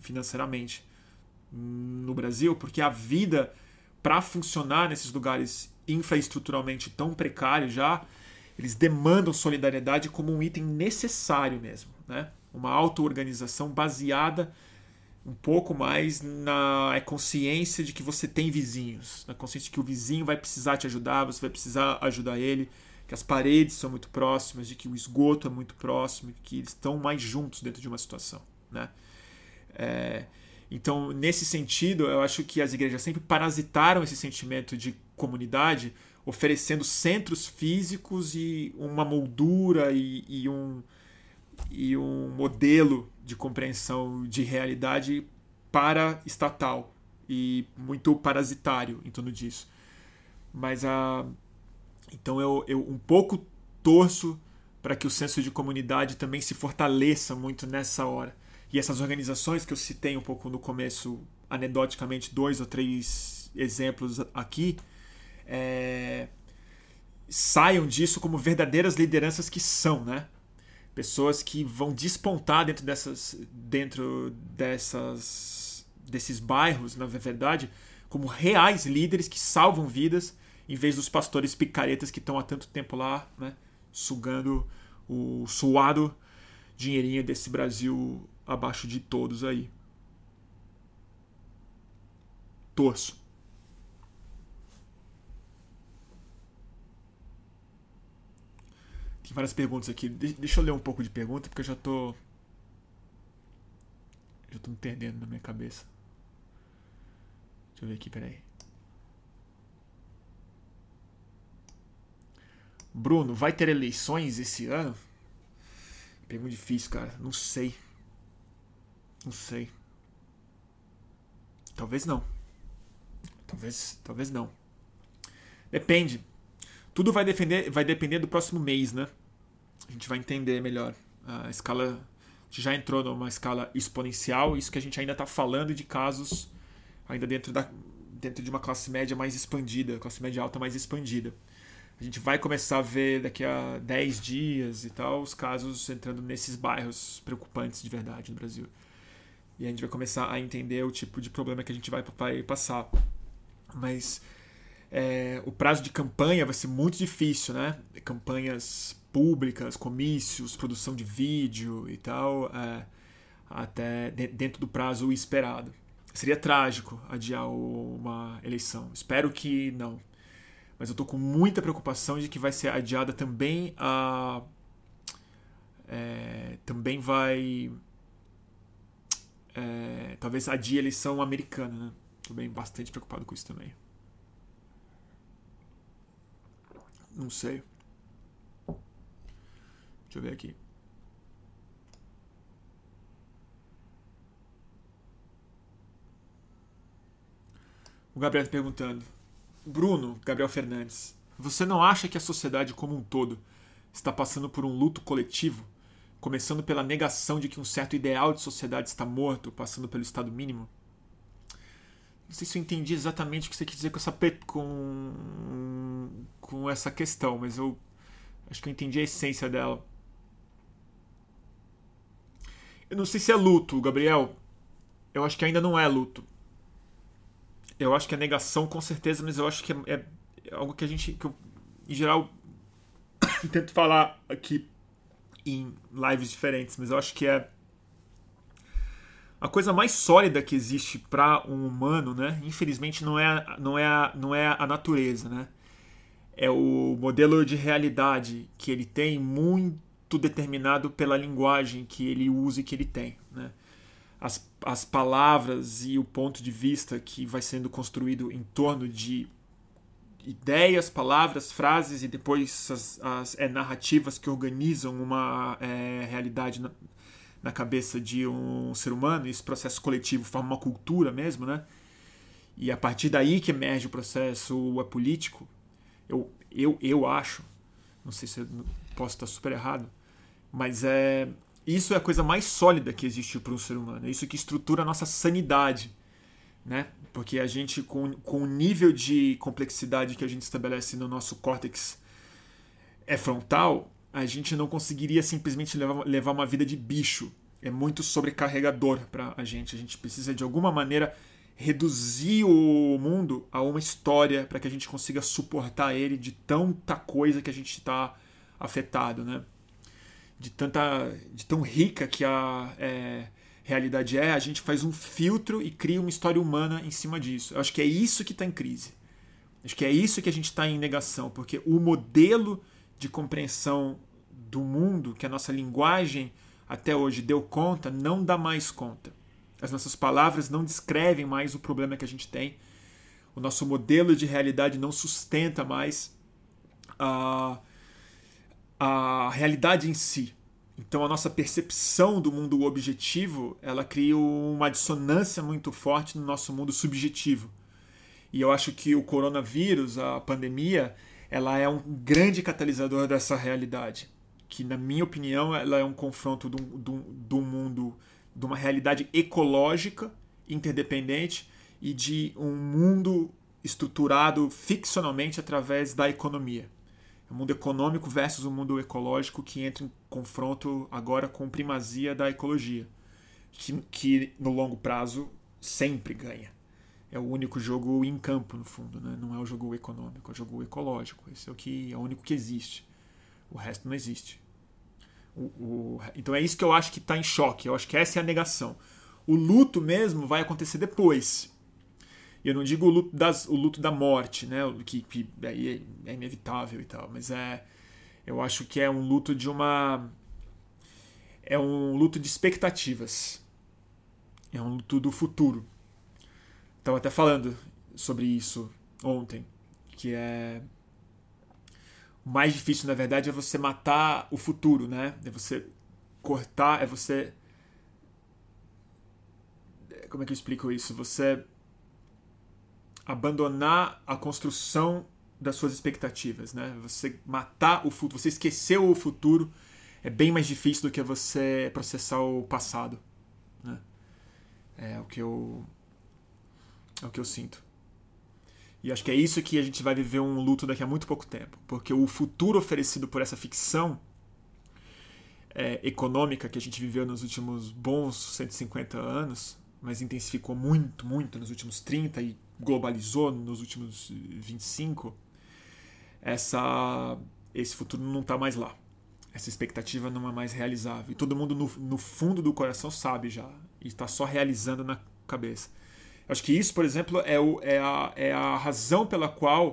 Speaker 1: financeiramente no Brasil, porque a vida para funcionar nesses lugares infraestruturalmente tão precários já eles demandam solidariedade como um item necessário mesmo, né? Uma auto-organização baseada um pouco mais na consciência de que você tem vizinhos, na consciência de que o vizinho vai precisar te ajudar, você vai precisar ajudar ele, que as paredes são muito próximas, de que o esgoto é muito próximo, que eles estão mais juntos dentro de uma situação, né? É, então, nesse sentido, eu acho que as igrejas sempre parasitaram esse sentimento de comunidade oferecendo centros físicos e uma moldura e, e, um, e um modelo de compreensão de realidade para estatal e muito parasitário em torno disso. Mas a então eu, eu um pouco torço para que o senso de comunidade também se fortaleça muito nessa hora. E essas organizações que eu citei um pouco no começo, anedoticamente, dois ou três exemplos aqui, é, saiam disso como verdadeiras lideranças que são, né? Pessoas que vão despontar dentro dessas, dentro dessas, desses bairros, na verdade, como reais líderes que salvam vidas, em vez dos pastores picaretas que estão há tanto tempo lá, né? Sugando o suado dinheirinho desse Brasil abaixo de todos aí. Torço. Tem várias perguntas aqui. deixa eu ler um pouco de pergunta, porque eu já tô. Já tô me perdendo na minha cabeça. Deixa eu ver aqui, peraí. Bruno, vai ter eleições esse ano? Pergunta difícil, cara. Não sei. Não sei. Talvez não. Talvez, talvez não. Depende. Tudo vai, defender, vai depender do próximo mês, né? a gente vai entender melhor. A escala já entrou numa escala exponencial, isso que a gente ainda está falando de casos ainda dentro, da, dentro de uma classe média mais expandida, classe média alta mais expandida. A gente vai começar a ver daqui a 10 dias e tal os casos entrando nesses bairros preocupantes de verdade no Brasil. E a gente vai começar a entender o tipo de problema que a gente vai, passar. Mas é, o prazo de campanha vai ser muito difícil, né? Campanhas públicas, comícios, produção de vídeo e tal, é, até dentro do prazo esperado. Seria trágico adiar uma eleição. Espero que não. Mas eu estou com muita preocupação de que vai ser adiada também a. É, também vai. É, talvez adie a eleição americana, né? Estou bem bastante preocupado com isso também. Não sei. Deixa eu ver aqui. O Gabriel está perguntando. Bruno, Gabriel Fernandes, você não acha que a sociedade como um todo está passando por um luto coletivo? Começando pela negação de que um certo ideal de sociedade está morto, passando pelo estado mínimo? Não sei se eu entendi exatamente o que você quis dizer com essa, com, com essa questão, mas eu acho que eu entendi a essência dela. Eu não sei se é luto, Gabriel. Eu acho que ainda não é luto. Eu acho que é negação, com certeza, mas eu acho que é, é algo que a gente, que eu, em geral, tento falar aqui em lives diferentes, mas eu acho que é a coisa mais sólida que existe para um humano, né? Infelizmente não é, não é, não é a natureza, né? É o modelo de realidade que ele tem muito muito determinado pela linguagem que ele usa e que ele tem. Né? As, as palavras e o ponto de vista que vai sendo construído em torno de ideias, palavras, frases e depois as, as é, narrativas que organizam uma é, realidade na, na, cabeça de um ser humano, esse processo coletivo forma uma cultura mesmo, né? E a partir daí que emerge o processo político, eu, eu, eu acho, não sei se eu posso estar super errado, mas é isso é a coisa mais sólida que existe para um ser humano. É isso que estrutura a nossa sanidade, né? Porque a gente, com, com o nível de complexidade que a gente estabelece no nosso córtex é frontal, a gente não conseguiria simplesmente levar, levar uma vida de bicho. É muito sobrecarregador para a gente. A gente precisa, de alguma maneira, reduzir o mundo a uma história para que a gente consiga suportar ele de tanta coisa que a gente está afetado, né? De tanta, de tão rica que a é, realidade é, a gente faz um filtro e cria uma história humana em cima disso. Eu acho que é isso que está em crise. Acho que é isso que a gente está em negação, porque o modelo de compreensão do mundo que a nossa linguagem até hoje deu conta não dá mais conta. As nossas palavras não descrevem mais o problema que a gente tem. O nosso modelo de realidade não sustenta mais a, a realidade em si. Então a nossa percepção do mundo objetivo, ela cria uma dissonância muito forte no nosso mundo subjetivo. E eu acho que o coronavírus, a pandemia, ela é um grande catalisador dessa realidade, que na minha opinião ela é um confronto do, do, do mundo de uma realidade ecológica interdependente e de um mundo estruturado ficcionalmente através da economia. O mundo econômico versus o mundo ecológico que entra em confronto agora com primazia da ecologia, que, que no longo prazo sempre ganha. É o único jogo em campo, no fundo, né? não é o jogo econômico, é o jogo ecológico. Esse é o, que, é o único que existe. O resto não existe. O, o, então é isso que eu acho que está em choque. Eu acho que essa é a negação. O luto mesmo vai acontecer depois. E eu não digo o luto, das, o luto da morte, né? Que, que é, é inevitável e tal. Mas é. Eu acho que é um luto de uma. É um luto de expectativas. É um luto do futuro. Estava até falando sobre isso ontem. Que é o mais difícil, na verdade, é você matar o futuro, né? É você cortar, é você. Como é que eu explico isso? Você abandonar a construção das suas expectativas, né? Você matar o futuro, você esquecer o futuro é bem mais difícil do que você processar o passado, né? É o que eu é o que eu sinto. E acho que é isso que a gente vai viver um luto daqui a muito pouco tempo. Porque o futuro oferecido por essa ficção é, econômica que a gente viveu nos últimos bons 150 anos, mas intensificou muito, muito nos últimos 30 e globalizou nos últimos 25, essa, esse futuro não está mais lá. Essa expectativa não é mais realizável. E todo mundo, no, no fundo do coração, sabe já. E está só realizando na cabeça. Acho que isso, por exemplo, é, o, é, a, é a razão pela qual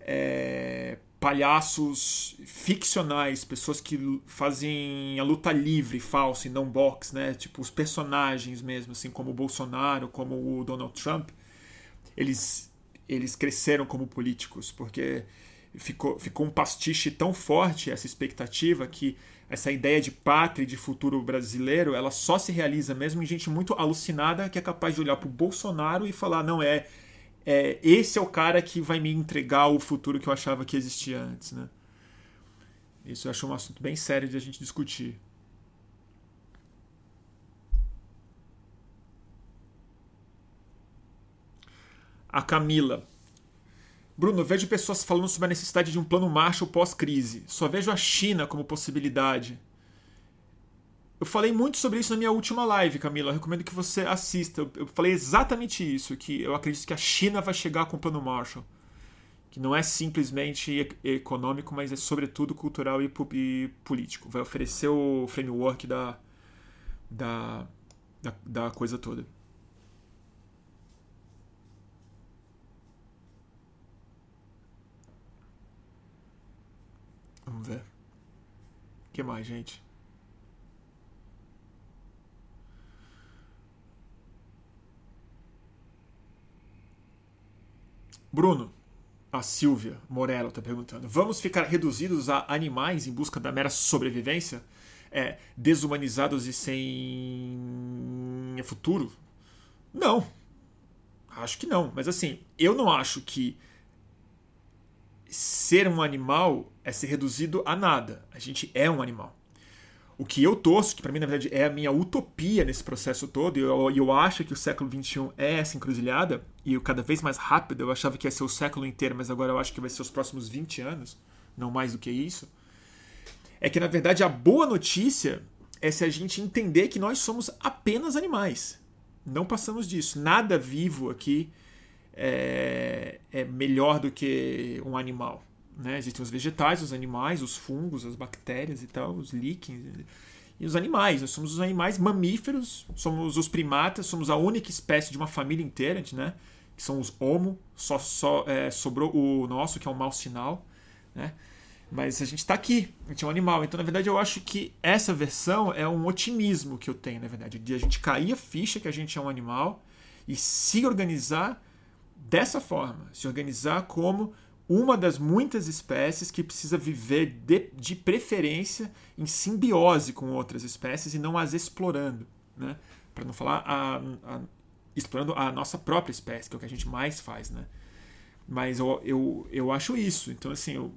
Speaker 1: é, palhaços ficcionais, pessoas que fazem a luta livre, falsa e não box, né? Tipo os personagens mesmo, assim como o Bolsonaro, como o Donald Trump, eles eles cresceram como políticos, porque ficou, ficou um pastiche tão forte essa expectativa que essa ideia de pátria e de futuro brasileiro, ela só se realiza mesmo em gente muito alucinada que é capaz de olhar para o Bolsonaro e falar: não, é, é esse é o cara que vai me entregar o futuro que eu achava que existia antes. Né? Isso eu acho um assunto bem sério de a gente discutir. A Camila. Bruno, vejo pessoas falando sobre a necessidade de um plano Marshall pós-crise. Só vejo a China como possibilidade. Eu falei muito sobre isso na minha última live, Camila. Eu recomendo que você assista. Eu falei exatamente isso, que eu acredito que a China vai chegar com o plano Marshall. Que não é simplesmente econômico, mas é sobretudo cultural e, político. Vai oferecer o framework da, da, da, da coisa toda. Vamos ver. que mais, gente? Bruno, a Silvia Morello está perguntando: vamos ficar reduzidos a animais em busca da mera sobrevivência? É, desumanizados e sem futuro? Não. Acho que não. Mas assim, eu não acho que ser um animal é ser reduzido a nada. A gente é um animal. O que eu torço, que para mim na verdade é a minha utopia nesse processo todo, e eu, eu acho que o século XXI é essa encruzilhada, e eu, cada vez mais rápido, eu achava que ia ser o século inteiro, mas agora eu acho que vai ser os próximos 20 anos, não mais do que isso, é que na verdade a boa notícia é se a gente entender que nós somos apenas animais. Não passamos disso. Nada vivo aqui é, é melhor do que um animal. Né? Existem os vegetais, os animais, os fungos, as bactérias e tal, os líquens. E os animais, nós somos os animais mamíferos, somos os primatas, somos a única espécie de uma família inteira, né? que são os homo, só, só é, sobrou o nosso, que é um mau sinal. Né? Mas a gente está aqui, a gente é um animal. Então, na verdade, eu acho que essa versão é um otimismo que eu tenho, na verdade, de a gente cair a ficha que a gente é um animal e se organizar dessa forma, se organizar como uma das muitas espécies que precisa viver de, de preferência em simbiose com outras espécies e não as explorando, né? Para não falar a, a, explorando a nossa própria espécie, que é o que a gente mais faz, né? Mas eu, eu, eu acho isso. Então, assim, eu,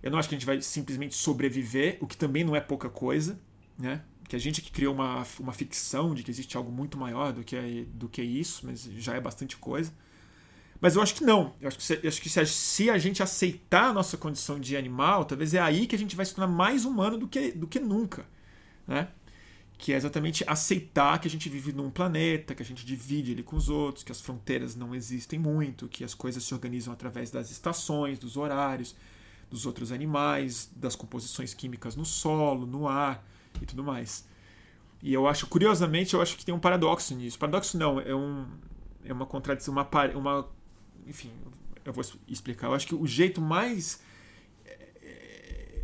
Speaker 1: eu não acho que a gente vai simplesmente sobreviver, o que também não é pouca coisa, né? Que a gente que criou uma, uma ficção de que existe algo muito maior do que, do que isso, mas já é bastante coisa. Mas eu acho que não. Eu acho que, se, acho que se, a, se, a, gente aceitar a nossa condição de animal, talvez é aí que a gente vai se tornar mais humano do que, do que nunca. Né? Que é exatamente aceitar que a gente vive num planeta, que a gente divide ele com os outros, que as fronteiras não existem muito, que as coisas se organizam através das estações, dos horários, dos outros animais, das composições químicas no solo, no ar e tudo mais. E eu acho, curiosamente, eu acho que tem um paradoxo nisso. Paradoxo não, é um é uma contradição, uma, uma enfim, eu vou explicar. Eu acho que o jeito mais é,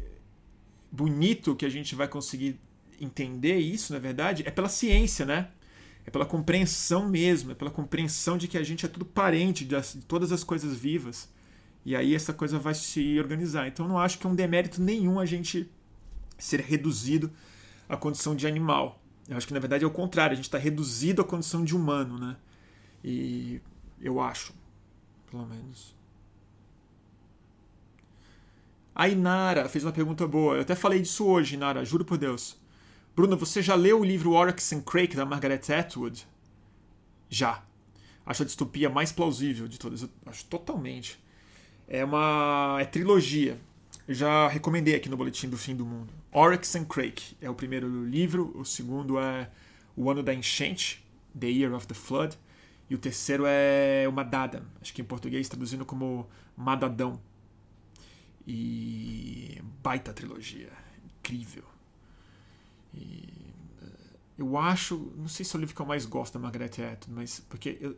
Speaker 1: bonito que a gente vai conseguir entender isso, na verdade, é pela ciência, né? É pela compreensão mesmo, é pela compreensão de que a gente é tudo parente de, todas as coisas vivas. E aí essa coisa vai se organizar. Então não acho que é um demérito nenhum a gente ser reduzido à condição de animal. Eu acho que na verdade é o contrário, a gente está reduzido à condição de humano, né? E eu acho pelo menos. A Inara fez uma pergunta boa. Eu até falei disso hoje, Inara, juro por Deus. Bruno, você já leu o livro Oryx and Crake da Margaret Atwood? Já. Acho a distopia mais plausível de todas. Eu acho totalmente. É uma é trilogia. Eu já recomendei aqui no boletim do fim do mundo. Oryx and Crake é o primeiro livro, o segundo é O Ano da Enchente, The Year of the Flood. E o terceiro é o Madada, acho que em português traduzindo como Madadão. E baita trilogia, incrível. E eh, eu acho, não sei se é o livro que eu mais gosto da Margaret Atwood, mas porque eu,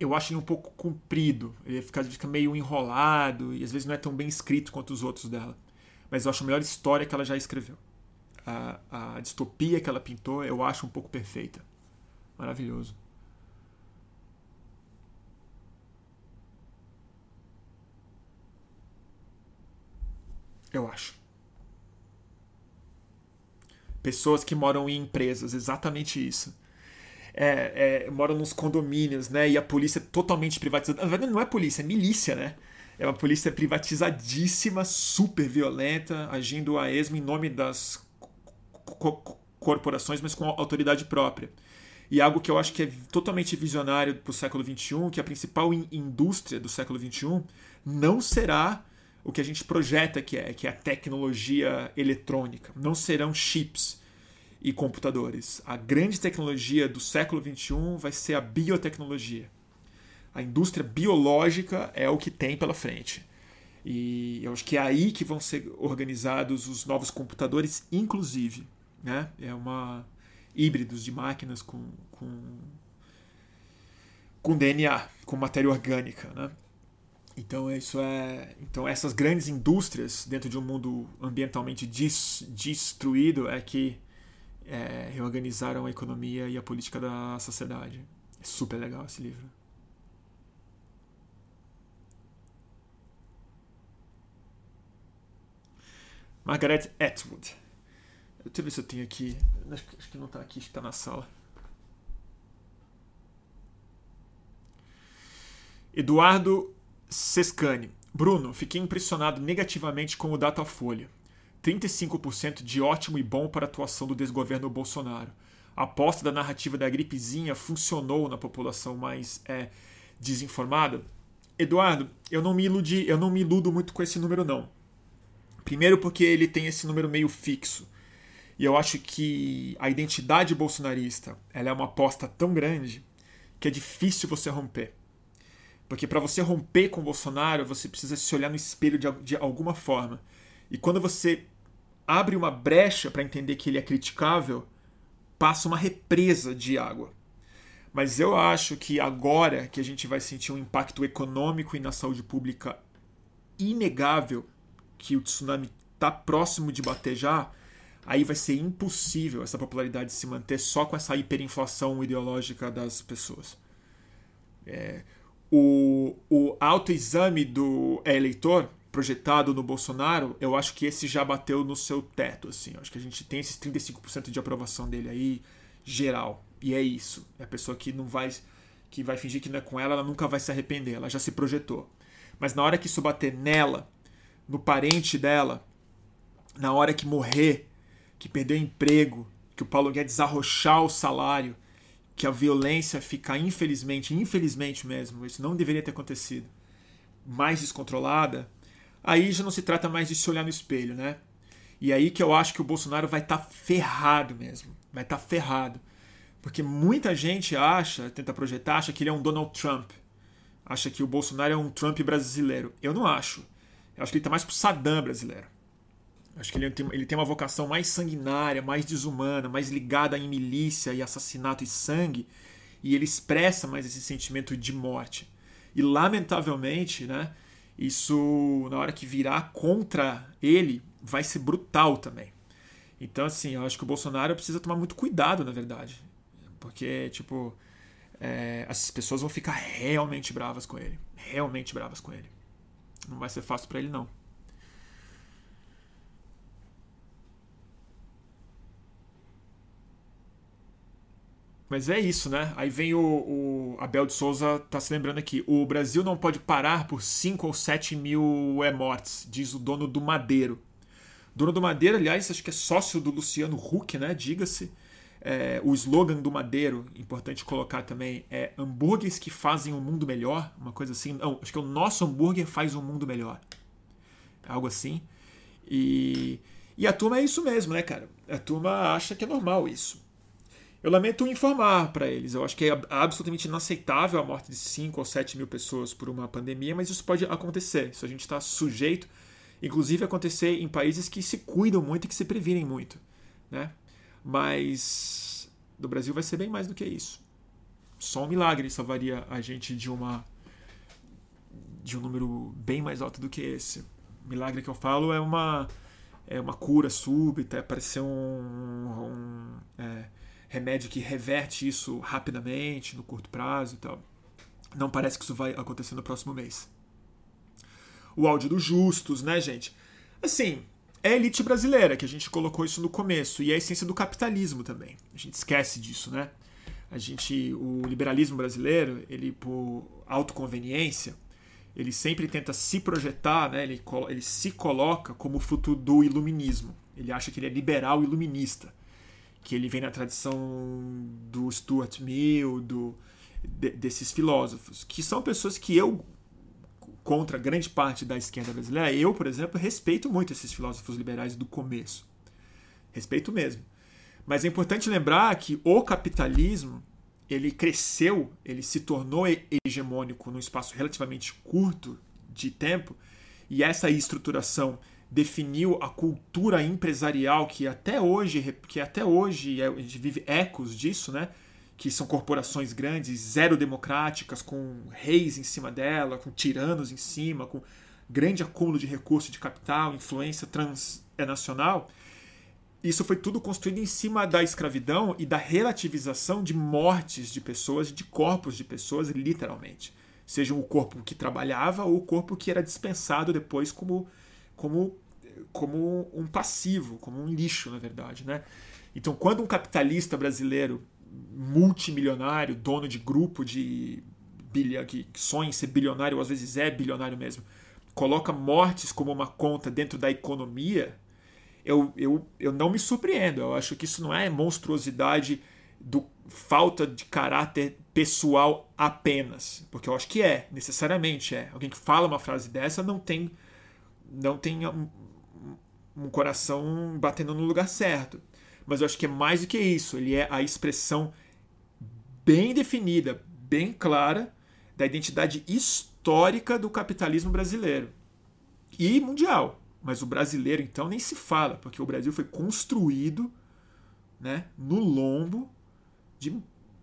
Speaker 1: eu acho ele um pouco comprido, ele fica, fica meio enrolado e às vezes não é tão bem escrito quanto os outros dela. Mas eu acho a melhor história que ela já escreveu. A, a distopia que ela pintou eu acho um pouco perfeita. Maravilhoso. Eu acho. Pessoas que moram em empresas, exatamente isso. É, é, moram nos condomínios, né? E a polícia é totalmente privatizada. Na verdade, não é polícia, é milícia, né? É uma polícia privatizadíssima, super violenta, agindo a esmo em nome das co corporações, mas com autoridade própria. E algo que eu acho que é totalmente visionário para o século XXI, que a principal in indústria do século XXI não será o que a gente projeta que é, que é a tecnologia eletrônica. Não serão chips e computadores. A grande tecnologia do século XXI vai ser a biotecnologia. A indústria biológica é o que tem pela frente. E eu acho que é aí que vão ser organizados os novos computadores, inclusive. Né? É uma híbridos de máquinas com, com, com DNA, com matéria orgânica. Né? Então isso é, então essas grandes indústrias dentro de um mundo ambientalmente destruído é que é, reorganizaram a economia e a política da sociedade. É super legal esse livro. Margaret Atwood. Deixa eu ver se eu tenho aqui. Acho que, acho que não está aqui, acho que está na sala. Eduardo Sescani. Bruno, fiquei impressionado negativamente com o Datafolha. 35% de ótimo e bom para a atuação do desgoverno Bolsonaro. A aposta da narrativa da gripezinha funcionou na população mais é, desinformada. Eduardo, eu não me iludi, eu não me iludo muito com esse número não. Primeiro porque ele tem esse número meio fixo. E eu acho que a identidade bolsonarista, ela é uma aposta tão grande que é difícil você romper. Porque para você romper com o Bolsonaro, você precisa se olhar no espelho de, de alguma forma. E quando você abre uma brecha para entender que ele é criticável, passa uma represa de água. Mas eu acho que agora que a gente vai sentir um impacto econômico e na saúde pública inegável, que o tsunami está próximo de bater já, aí vai ser impossível essa popularidade se manter só com essa hiperinflação ideológica das pessoas. É, o, o autoexame do eleitor projetado no Bolsonaro, eu acho que esse já bateu no seu teto. Assim. Eu acho que a gente tem esses 35% de aprovação dele aí, geral. E é isso. É a pessoa que não vai. que vai fingir que não é com ela, ela nunca vai se arrepender. Ela já se projetou. Mas na hora que isso bater nela, no parente dela, na hora que morrer, que perdeu o emprego, que o Paulo Guedes arrochar o salário, que a violência fica, infelizmente, infelizmente mesmo, isso não deveria ter acontecido, mais descontrolada, aí já não se trata mais de se olhar no espelho, né? E aí que eu acho que o Bolsonaro vai estar tá ferrado mesmo, vai estar tá ferrado. Porque muita gente acha, tenta projetar, acha que ele é um Donald Trump. Acha que o Bolsonaro é um Trump brasileiro. Eu não acho. Eu acho que ele está mais pro Saddam brasileiro. Acho que ele tem, ele tem uma vocação mais sanguinária, mais desumana, mais ligada em milícia e assassinato e sangue, e ele expressa mais esse sentimento de morte. E lamentavelmente, né, isso na hora que virar contra ele vai ser brutal também. Então assim, eu acho que o Bolsonaro precisa tomar muito cuidado, na verdade, porque tipo é, as pessoas vão ficar realmente bravas com ele, realmente bravas com ele. Não vai ser fácil para ele não. Mas é isso, né? Aí vem o, o, Abel de Souza tá se lembrando aqui. O Brasil não pode parar por 5 ou 7 mil é, mortes, diz o dono do Madeiro. Dono do Madeiro, aliás, acho que é sócio do Luciano Huck, né? Diga-se. É, o slogan do Madeiro, importante colocar também, é hambúrgueres que fazem um mundo melhor. Uma coisa assim. Não, acho que é o nosso hambúrguer faz um mundo melhor. Algo assim. E, e a turma é isso mesmo, né, cara? A turma acha que é normal isso. Eu lamento informar para eles. Eu acho que é absolutamente inaceitável a morte de 5 ou 7 mil pessoas por uma pandemia, mas isso pode acontecer. Isso a gente está sujeito, inclusive, acontecer em países que se cuidam muito e que se previnem muito. Né? Mas do Brasil vai ser bem mais do que isso. Só um milagre salvaria a gente de uma de um número bem mais alto do que esse. Milagre que eu falo é uma é uma cura súbita, é parecer um, um é, remédio que reverte isso rapidamente, no curto prazo e tal. Não parece que isso vai acontecer no próximo mês. O áudio dos justos, né, gente? Assim, é a elite brasileira, que a gente colocou isso no começo, e é a essência do capitalismo também. A gente esquece disso, né? A gente, o liberalismo brasileiro, ele por autoconveniência, ele sempre tenta se projetar, né? ele, ele se coloca como fruto do iluminismo. Ele acha que ele é liberal iluminista que ele vem na tradição do Stuart Mill, do, de, desses filósofos, que são pessoas que eu, contra grande parte da esquerda brasileira, eu, por exemplo, respeito muito esses filósofos liberais do começo. Respeito mesmo. Mas é importante lembrar que o capitalismo ele cresceu, ele se tornou hegemônico num espaço relativamente curto de tempo, e essa estruturação definiu a cultura empresarial que até hoje, que até hoje é, a gente vive ecos disso, né? que são corporações grandes, zero democráticas, com reis em cima dela, com tiranos em cima, com grande acúmulo de recursos de capital, influência transnacional, isso foi tudo construído em cima da escravidão e da relativização de mortes de pessoas, de corpos de pessoas, literalmente. Seja o corpo que trabalhava ou o corpo que era dispensado depois como, como, como um passivo, como um lixo, na verdade. Né? Então, quando um capitalista brasileiro multimilionário, dono de grupo de bilha, que sonha em ser bilionário, ou às vezes é bilionário mesmo, coloca mortes como uma conta dentro da economia, eu, eu, eu não me surpreendo. Eu acho que isso não é monstruosidade do falta de caráter pessoal apenas, porque eu acho que é, necessariamente é. Alguém que fala uma frase dessa não tem não tem um, um coração batendo no lugar certo. Mas eu acho que é mais do que isso, ele é a expressão bem definida, bem clara da identidade histórica do capitalismo brasileiro e mundial. Mas o brasileiro, então, nem se fala, porque o Brasil foi construído né, no lombo de,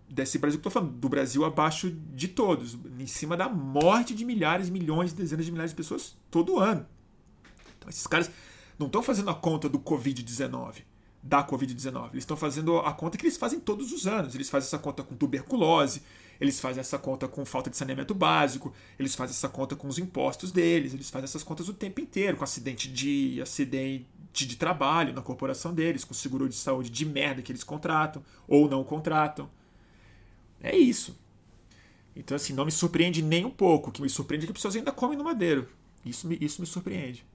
Speaker 1: desse Brasil que eu estou falando, do Brasil abaixo de todos, em cima da morte de milhares, milhões, dezenas de milhares de pessoas todo ano. Então, esses caras não estão fazendo a conta do Covid-19, da Covid-19. Eles estão fazendo a conta que eles fazem todos os anos. Eles fazem essa conta com tuberculose, eles fazem essa conta com falta de saneamento básico, eles fazem essa conta com os impostos deles, eles fazem essas contas o tempo inteiro, com acidente de acidente de trabalho na corporação deles, com seguro de saúde de merda que eles contratam ou não contratam. É isso. Então, assim, não me surpreende nem um pouco. O que me surpreende é que as pessoas ainda comem no madeiro. Isso me, isso me surpreende.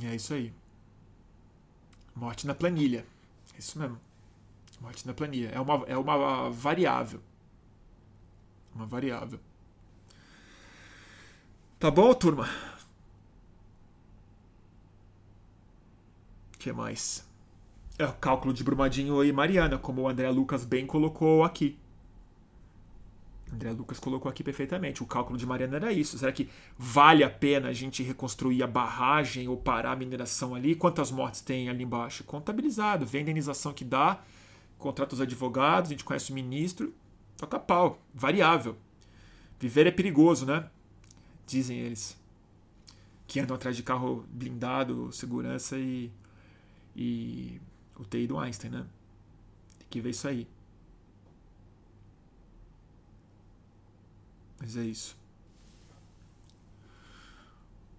Speaker 1: E é isso aí. Morte na planilha. Isso mesmo. Morte na planilha. É uma, é uma variável. Uma variável. Tá bom, turma? O que mais? É o cálculo de Brumadinho e Mariana, como o André Lucas bem colocou aqui. André Lucas colocou aqui perfeitamente. O cálculo de Mariana era isso. Será que vale a pena a gente reconstruir a barragem ou parar a mineração ali? Quantas mortes tem ali embaixo? Contabilizado, vê a indenização que dá, contrata os advogados, a gente conhece o ministro, toca pau, variável. Viver é perigoso, né? Dizem eles. Que andam atrás de carro blindado, segurança e, e o TI do Einstein, né? Tem que ver isso aí. Mas é isso.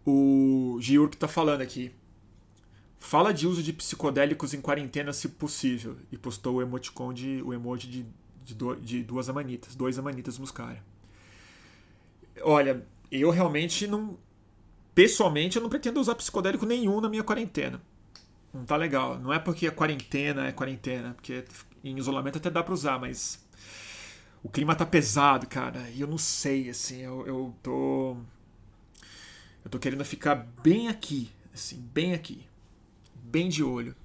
Speaker 1: O Giurk tá falando aqui. Fala de uso de psicodélicos em quarentena se possível. E postou o emoticon de. o emoji de, de, do, de duas amanitas, dois amanitas muscaria. Olha, eu realmente não. Pessoalmente, eu não pretendo usar psicodélico nenhum na minha quarentena. Não tá legal. Não é porque a quarentena é quarentena, porque em isolamento até dá pra usar, mas o clima tá pesado, cara. E eu não sei, assim, eu, eu tô. Eu tô querendo ficar bem aqui, assim, bem aqui. Bem de olho.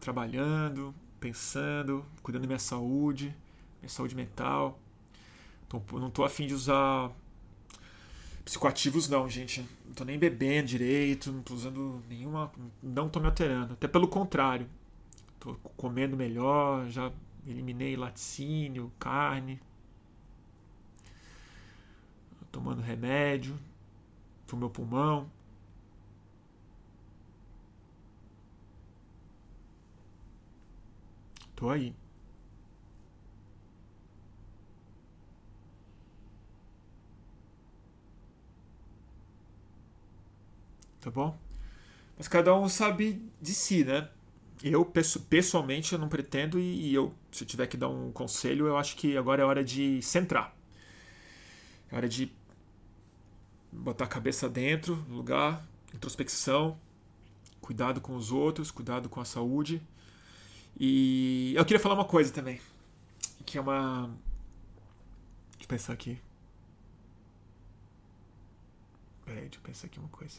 Speaker 1: Trabalhando, pensando, cuidando da minha saúde, minha saúde mental. Tô, não tô afim de usar psicoativos, não, gente. Não tô nem bebendo direito, não tô usando nenhuma. Não tô me alterando. Até pelo contrário. Tô comendo melhor, já eliminei laticínio, carne tomando remédio pro meu pulmão. Tô aí. Tá bom? Mas cada um sabe de si, né? Eu, pessoalmente, eu não pretendo e eu, se eu tiver que dar um conselho, eu acho que agora é hora de centrar. É hora de botar a cabeça dentro do lugar, introspecção, cuidado com os outros, cuidado com a saúde. E eu queria falar uma coisa também, que é uma. Deixa eu pensar aqui. Peraí, deixa eu pensar aqui uma coisa.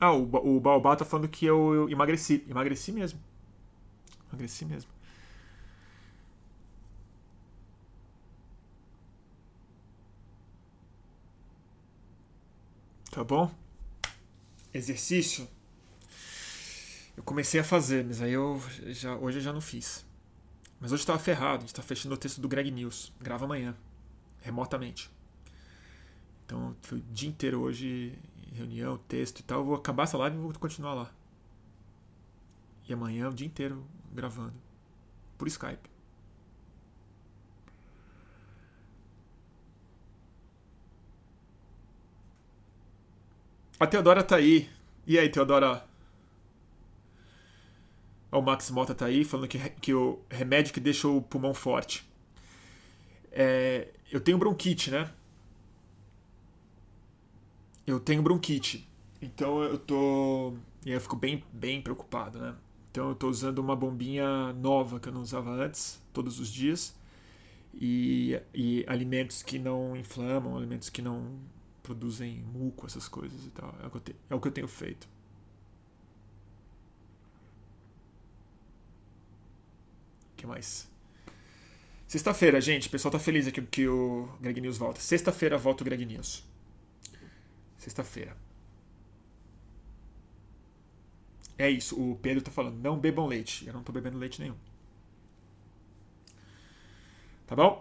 Speaker 1: Ah, o, o Baobá tá falando que eu, eu emagreci. Emagreci mesmo. Emagreci mesmo. Tá bom? Exercício. Eu comecei a fazer, mas aí eu já, hoje eu já não fiz. Mas hoje estava ferrado, a gente está fechando o texto do Greg News. Grava amanhã, remotamente. Então foi o dia inteiro hoje, reunião, texto e tal. Eu vou acabar essa live e vou continuar lá. E amanhã o dia inteiro gravando. Por Skype. A Teodora tá aí. E aí, Teodora? O Max Mota tá aí falando que, que o remédio que deixa o pulmão forte. É, eu tenho bronquite, né? Eu tenho bronquite. Então eu tô. E eu fico bem, bem preocupado, né? Então eu tô usando uma bombinha nova que eu não usava antes, todos os dias. E, e alimentos que não inflamam, alimentos que não produzem muco, essas coisas e tal. É o que eu, te, é o que eu tenho feito. O que mais? Sexta-feira, gente. O pessoal tá feliz aqui que o Greg News volta. Sexta-feira volta o Greg News. Sexta-feira. É isso. O Pedro tá falando. Não bebam leite. Eu não tô bebendo leite nenhum. Tá bom?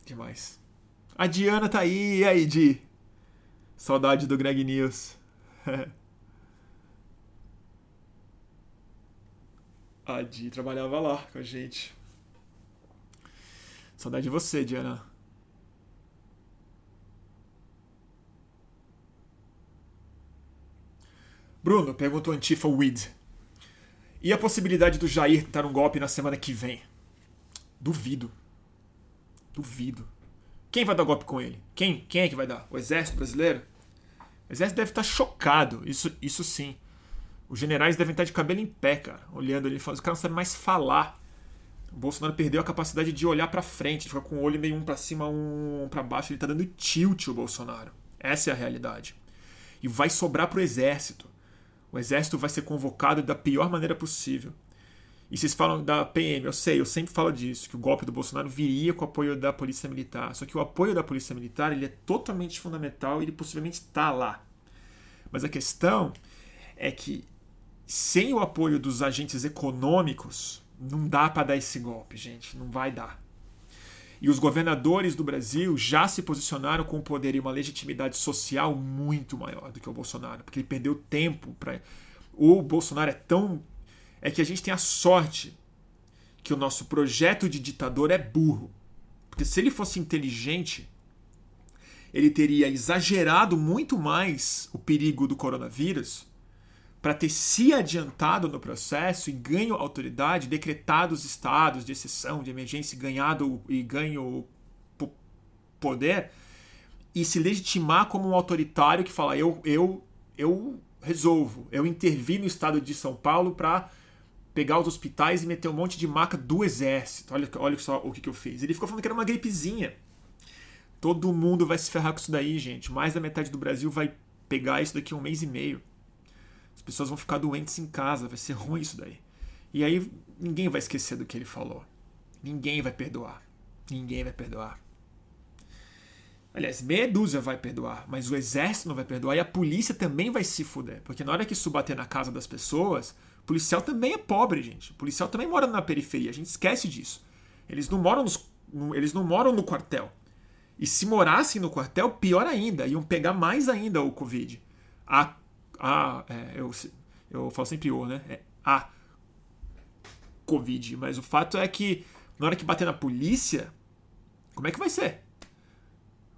Speaker 1: O que mais? A Diana tá aí. E aí, Di? Saudade do Greg News. a Di trabalhava lá com a gente. Saudade de você, Diana. Bruno, pergunta o Antifa Weed. E a possibilidade do Jair dar um golpe na semana que vem? Duvido. Duvido. Quem vai dar golpe com ele? Quem? Quem é que vai dar? O exército brasileiro? O exército deve estar chocado, isso, isso sim. Os generais devem estar de cabelo em pé, cara, olhando ele os caras não sabem mais falar. O Bolsonaro perdeu a capacidade de olhar para frente, fica com o olho meio um para cima, um para baixo, ele tá dando tilt o Bolsonaro. Essa é a realidade. E vai sobrar pro exército. O exército vai ser convocado da pior maneira possível. E vocês falam da PM, eu sei, eu sempre falo disso, que o golpe do Bolsonaro viria com o apoio da Polícia Militar. Só que o apoio da Polícia Militar ele é totalmente fundamental e ele possivelmente está lá. Mas a questão é que sem o apoio dos agentes econômicos, não dá para dar esse golpe, gente. Não vai dar. E os governadores do Brasil já se posicionaram com um poder e uma legitimidade social muito maior do que o Bolsonaro, porque ele perdeu tempo para. O Bolsonaro é tão é que a gente tem a sorte que o nosso projeto de ditador é burro. Porque se ele fosse inteligente, ele teria exagerado muito mais o perigo do coronavírus para ter se adiantado no processo e ganho autoridade, decretado os estados de exceção, de emergência, ganhado e ganho poder e se legitimar como um autoritário que fala eu eu eu resolvo, eu intervi no estado de São Paulo para pegar os hospitais e meter um monte de maca do exército. Olha, olha só o que, que eu fiz. Ele ficou falando que era uma gripezinha. Todo mundo vai se ferrar com isso daí, gente. Mais da metade do Brasil vai pegar isso daqui a um mês e meio. As pessoas vão ficar doentes em casa, vai ser ruim isso daí. E aí ninguém vai esquecer do que ele falou. Ninguém vai perdoar. Ninguém vai perdoar. Aliás, meia dúzia vai perdoar, mas o exército não vai perdoar e a polícia também vai se fuder. Porque na hora que isso bater na casa das pessoas, o policial também é pobre, gente. O policial também mora na periferia. A gente esquece disso. Eles não moram, nos, eles não moram no quartel. E se morassem no quartel, pior ainda. Iam pegar mais ainda o Covid. A. a é, eu, eu falo sempre o, né? É a Covid. Mas o fato é que na hora que bater na polícia, como é que vai ser?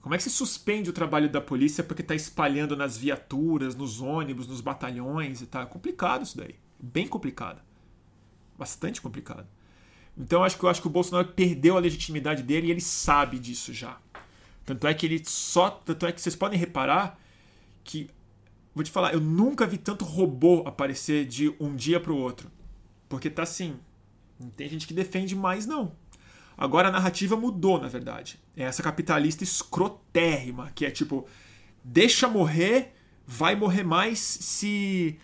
Speaker 1: Como é que se suspende o trabalho da polícia porque está espalhando nas viaturas, nos ônibus, nos batalhões e tal? É complicado isso daí bem complicada. Bastante complicada. Então acho que eu acho que o Bolsonaro perdeu a legitimidade dele e ele sabe disso já. Tanto é que ele só. Tanto é que vocês podem reparar que. Vou te falar, eu nunca vi tanto robô aparecer de um dia para o outro. Porque tá assim. Não tem gente que defende mais, não. Agora a narrativa mudou, na verdade. É essa capitalista escrotérrima, que é tipo, deixa morrer, vai morrer mais se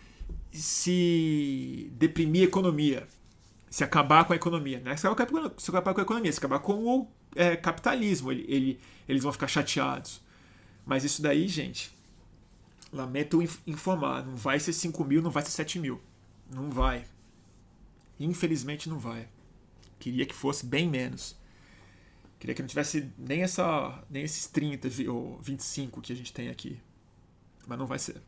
Speaker 1: se deprimir a economia, se acabar com a economia. Não é se acabar com a economia, se acabar com o é, capitalismo, ele, ele, eles vão ficar chateados. Mas isso daí, gente, lamento informar, não vai ser 5 mil, não vai ser 7 mil. Não vai. Infelizmente não vai. Queria que fosse bem menos. Queria que não tivesse nem, essa, nem esses 30 ou 25 que a gente tem aqui. Mas não vai ser.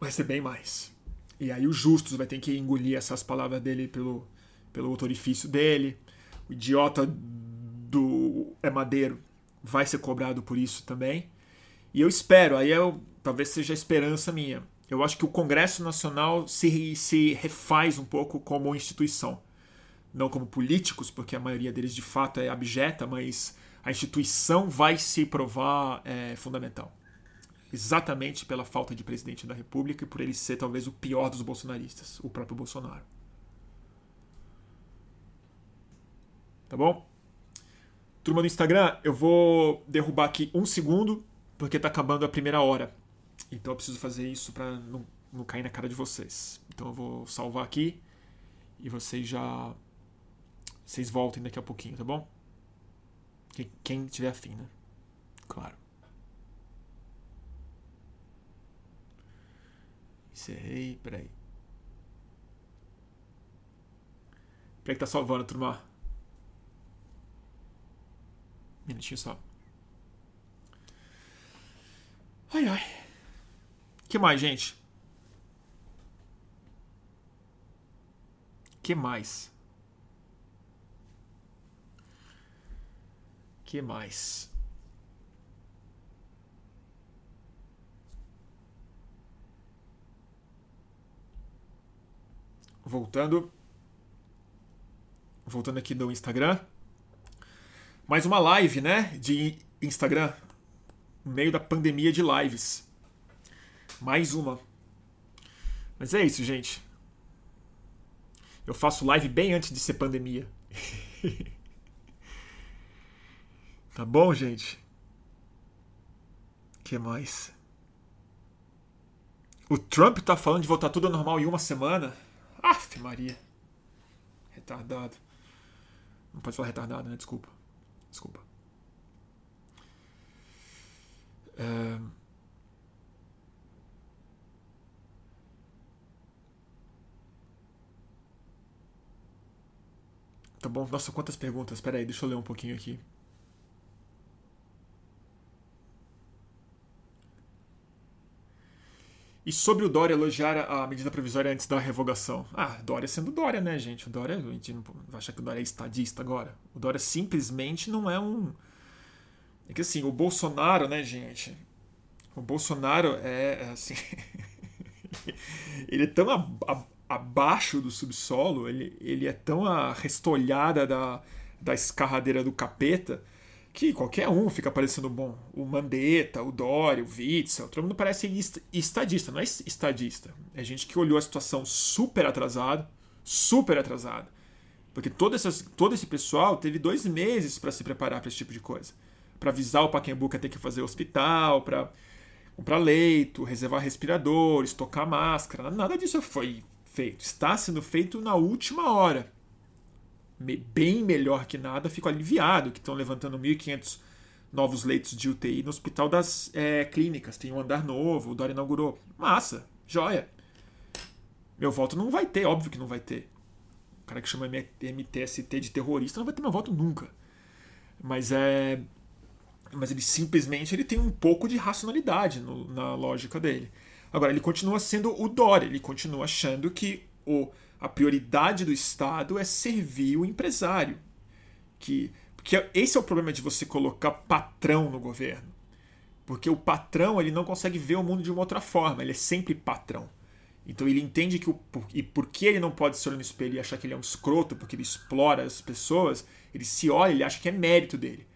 Speaker 1: Vai ser bem mais. E aí o Justus vai ter que engolir essas palavras dele pelo, pelo outro orifício dele. O idiota do é madeiro vai ser cobrado por isso também. E eu espero, aí eu, talvez seja a esperança minha. Eu acho que o Congresso Nacional se, se refaz um pouco como instituição. Não como políticos, porque a maioria deles de fato é abjeta, mas a instituição vai se provar é, fundamental exatamente pela falta de presidente da República e por ele ser talvez o pior dos bolsonaristas, o próprio Bolsonaro. Tá bom? Turma do Instagram, eu vou derrubar aqui um segundo, porque tá acabando a primeira hora. Então eu preciso fazer isso para não, não cair na cara de vocês. Então eu vou salvar aqui e vocês já. Vocês voltem daqui a pouquinho, tá bom? Quem tiver afim, né? Claro. Encerrei, peraí. Peraí que tá salvando, turma. Minutinho só. Ai, ai. que mais, gente? que mais? que mais? Voltando. Voltando aqui do Instagram. Mais uma live, né? De Instagram. No meio da pandemia de lives. Mais uma. Mas é isso, gente. Eu faço live bem antes de ser pandemia. tá bom, gente? que mais? O Trump tá falando de voltar tudo ao normal em uma semana. Aff, Maria. Retardado. Não pode falar retardado, né? Desculpa. Desculpa. É... Tá bom. Nossa, quantas perguntas. Espera aí, deixa eu ler um pouquinho aqui. E sobre o Dória elogiar a medida provisória antes da revogação. Ah, Dória sendo Dória, né, gente? O Dória, a gente não vai achar que o Dória é estadista agora. O Dória simplesmente não é um. É que assim, o Bolsonaro, né, gente? O Bolsonaro é, é assim. ele é tão a, a, abaixo do subsolo, ele, ele é tão a restolhada da, da escarradeira do capeta que qualquer um fica parecendo bom. O Mandetta, o Dória, o Witzel, todo mundo parece estadista, não é estadista. É gente que olhou a situação super atrasado, super atrasado. Porque todo, essas, todo esse pessoal teve dois meses para se preparar para esse tipo de coisa. Para avisar o Paquembu que ia ter que fazer hospital, para comprar leito, reservar respiradores, tocar máscara. Nada disso foi feito. Está sendo feito na última hora bem melhor que nada, fico aliviado que estão levantando 1.500 novos leitos de UTI no Hospital das é, Clínicas. Tem um andar novo, o Dória inaugurou. Massa, joia. Meu voto não vai ter, óbvio que não vai ter. O cara que chama MTST de terrorista não vai ter meu voto nunca. Mas é. Mas ele simplesmente ele tem um pouco de racionalidade no, na lógica dele. Agora, ele continua sendo o Dória, ele continua achando que o a prioridade do Estado é servir o empresário. Que, porque esse é o problema de você colocar patrão no governo. Porque o patrão ele não consegue ver o mundo de uma outra forma, ele é sempre patrão. Então ele entende que o, e porque ele não pode se olhar no espelho e achar que ele é um escroto, porque ele explora as pessoas, ele se olha, ele acha que é mérito dele.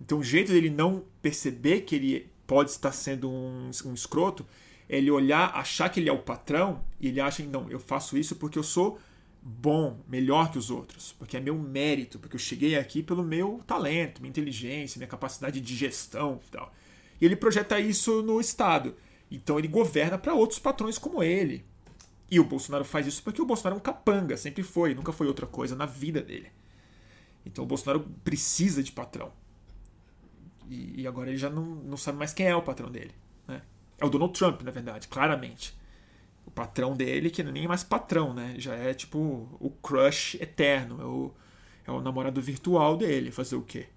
Speaker 1: Então o jeito dele não perceber que ele pode estar sendo um, um escroto ele olhar, achar que ele é o patrão e ele acha, não, eu faço isso porque eu sou bom, melhor que os outros, porque é meu mérito, porque eu cheguei aqui pelo meu talento, minha inteligência, minha capacidade de gestão e tal. E ele projeta isso no Estado. Então ele governa para outros patrões como ele. E o Bolsonaro faz isso porque o Bolsonaro é um capanga, sempre foi, nunca foi outra coisa na vida dele. Então o Bolsonaro precisa de patrão. E, agora ele já não, não sabe mais quem é o patrão dele. É o Donald Trump, na verdade, claramente. O patrão dele, que não é nem mais patrão, né? Já é tipo o crush eterno. É o, é o namorado virtual dele. Fazer o quê?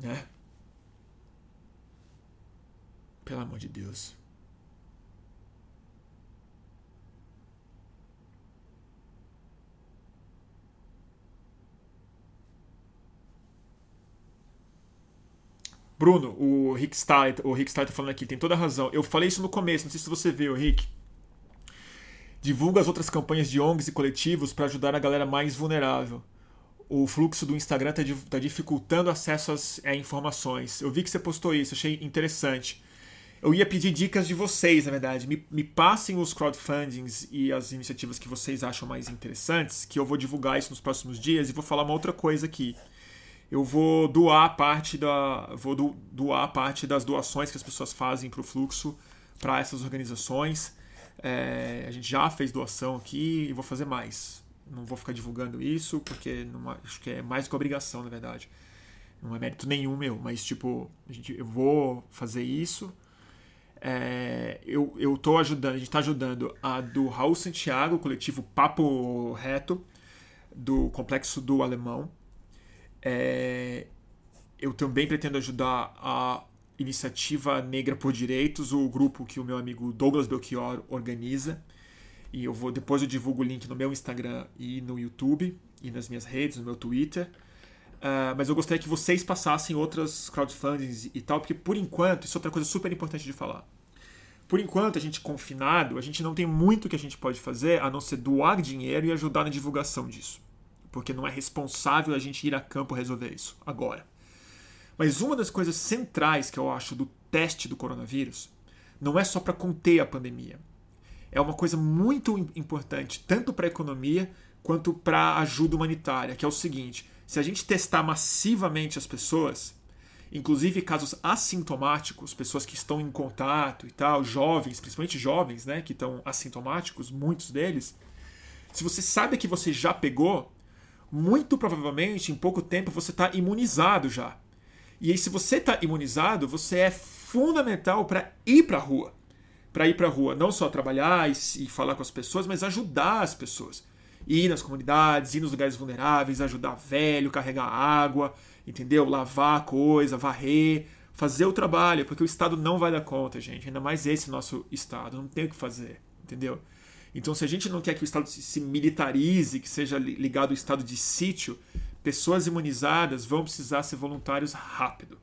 Speaker 1: Né? Pelo amor de Deus. Bruno, o Rick Stein, o Rick Stein tá falando aqui, tem toda a razão. Eu falei isso no começo, não sei se você viu, Rick. Divulga as outras campanhas de ONGs e coletivos para ajudar a galera mais vulnerável. O fluxo do Instagram está tá dificultando acesso às é, informações. Eu vi que você postou isso, achei interessante. Eu ia pedir dicas de vocês, na verdade. Me, me passem os crowdfundings e as iniciativas que vocês acham mais interessantes, que eu vou divulgar isso nos próximos dias e vou falar uma outra coisa aqui eu vou doar parte da vou doar parte das doações que as pessoas fazem para o fluxo para essas organizações. É, a gente já fez doação aqui e vou fazer mais. Não vou ficar divulgando isso porque não, acho que é mais do que obrigação, na verdade. Não é mérito nenhum meu, mas tipo, a gente, eu vou fazer isso. É, eu, eu tô ajudando, a gente está ajudando a do Raul Santiago, o coletivo Papo Reto, do Complexo do Alemão. É, eu também pretendo ajudar a Iniciativa Negra por Direitos, o grupo que o meu amigo Douglas Belchior organiza. E eu vou depois eu divulgo o link no meu Instagram e no YouTube e nas minhas redes, no meu Twitter. Uh, mas eu gostaria que vocês passassem outras crowdfundings e tal, porque por enquanto, isso é outra coisa super importante de falar. Por enquanto, a gente confinado, a gente não tem muito que a gente pode fazer a não ser doar dinheiro e ajudar na divulgação disso porque não é responsável a gente ir a campo resolver isso agora. Mas uma das coisas centrais que eu acho do teste do coronavírus não é só para conter a pandemia. É uma coisa muito importante, tanto para a economia quanto para a ajuda humanitária, que é o seguinte: se a gente testar massivamente as pessoas, inclusive casos assintomáticos, pessoas que estão em contato e tal, jovens, principalmente jovens, né, que estão assintomáticos, muitos deles, se você sabe que você já pegou, muito provavelmente em pouco tempo você está imunizado já. E aí, se você está imunizado, você é fundamental para ir para a rua. Para ir para a rua, não só trabalhar e, e, falar com as pessoas, mas ajudar as pessoas. Ir nas comunidades, ir nos lugares vulneráveis, ajudar velho, carregar água, entendeu? Lavar coisa, varrer, fazer o trabalho, porque o Estado não vai dar conta, gente. Ainda mais esse nosso Estado, não tem o que fazer, entendeu? Então, se a gente não quer que o Estado se militarize, que seja ligado ao estado de sítio, pessoas imunizadas vão precisar ser voluntários rápido.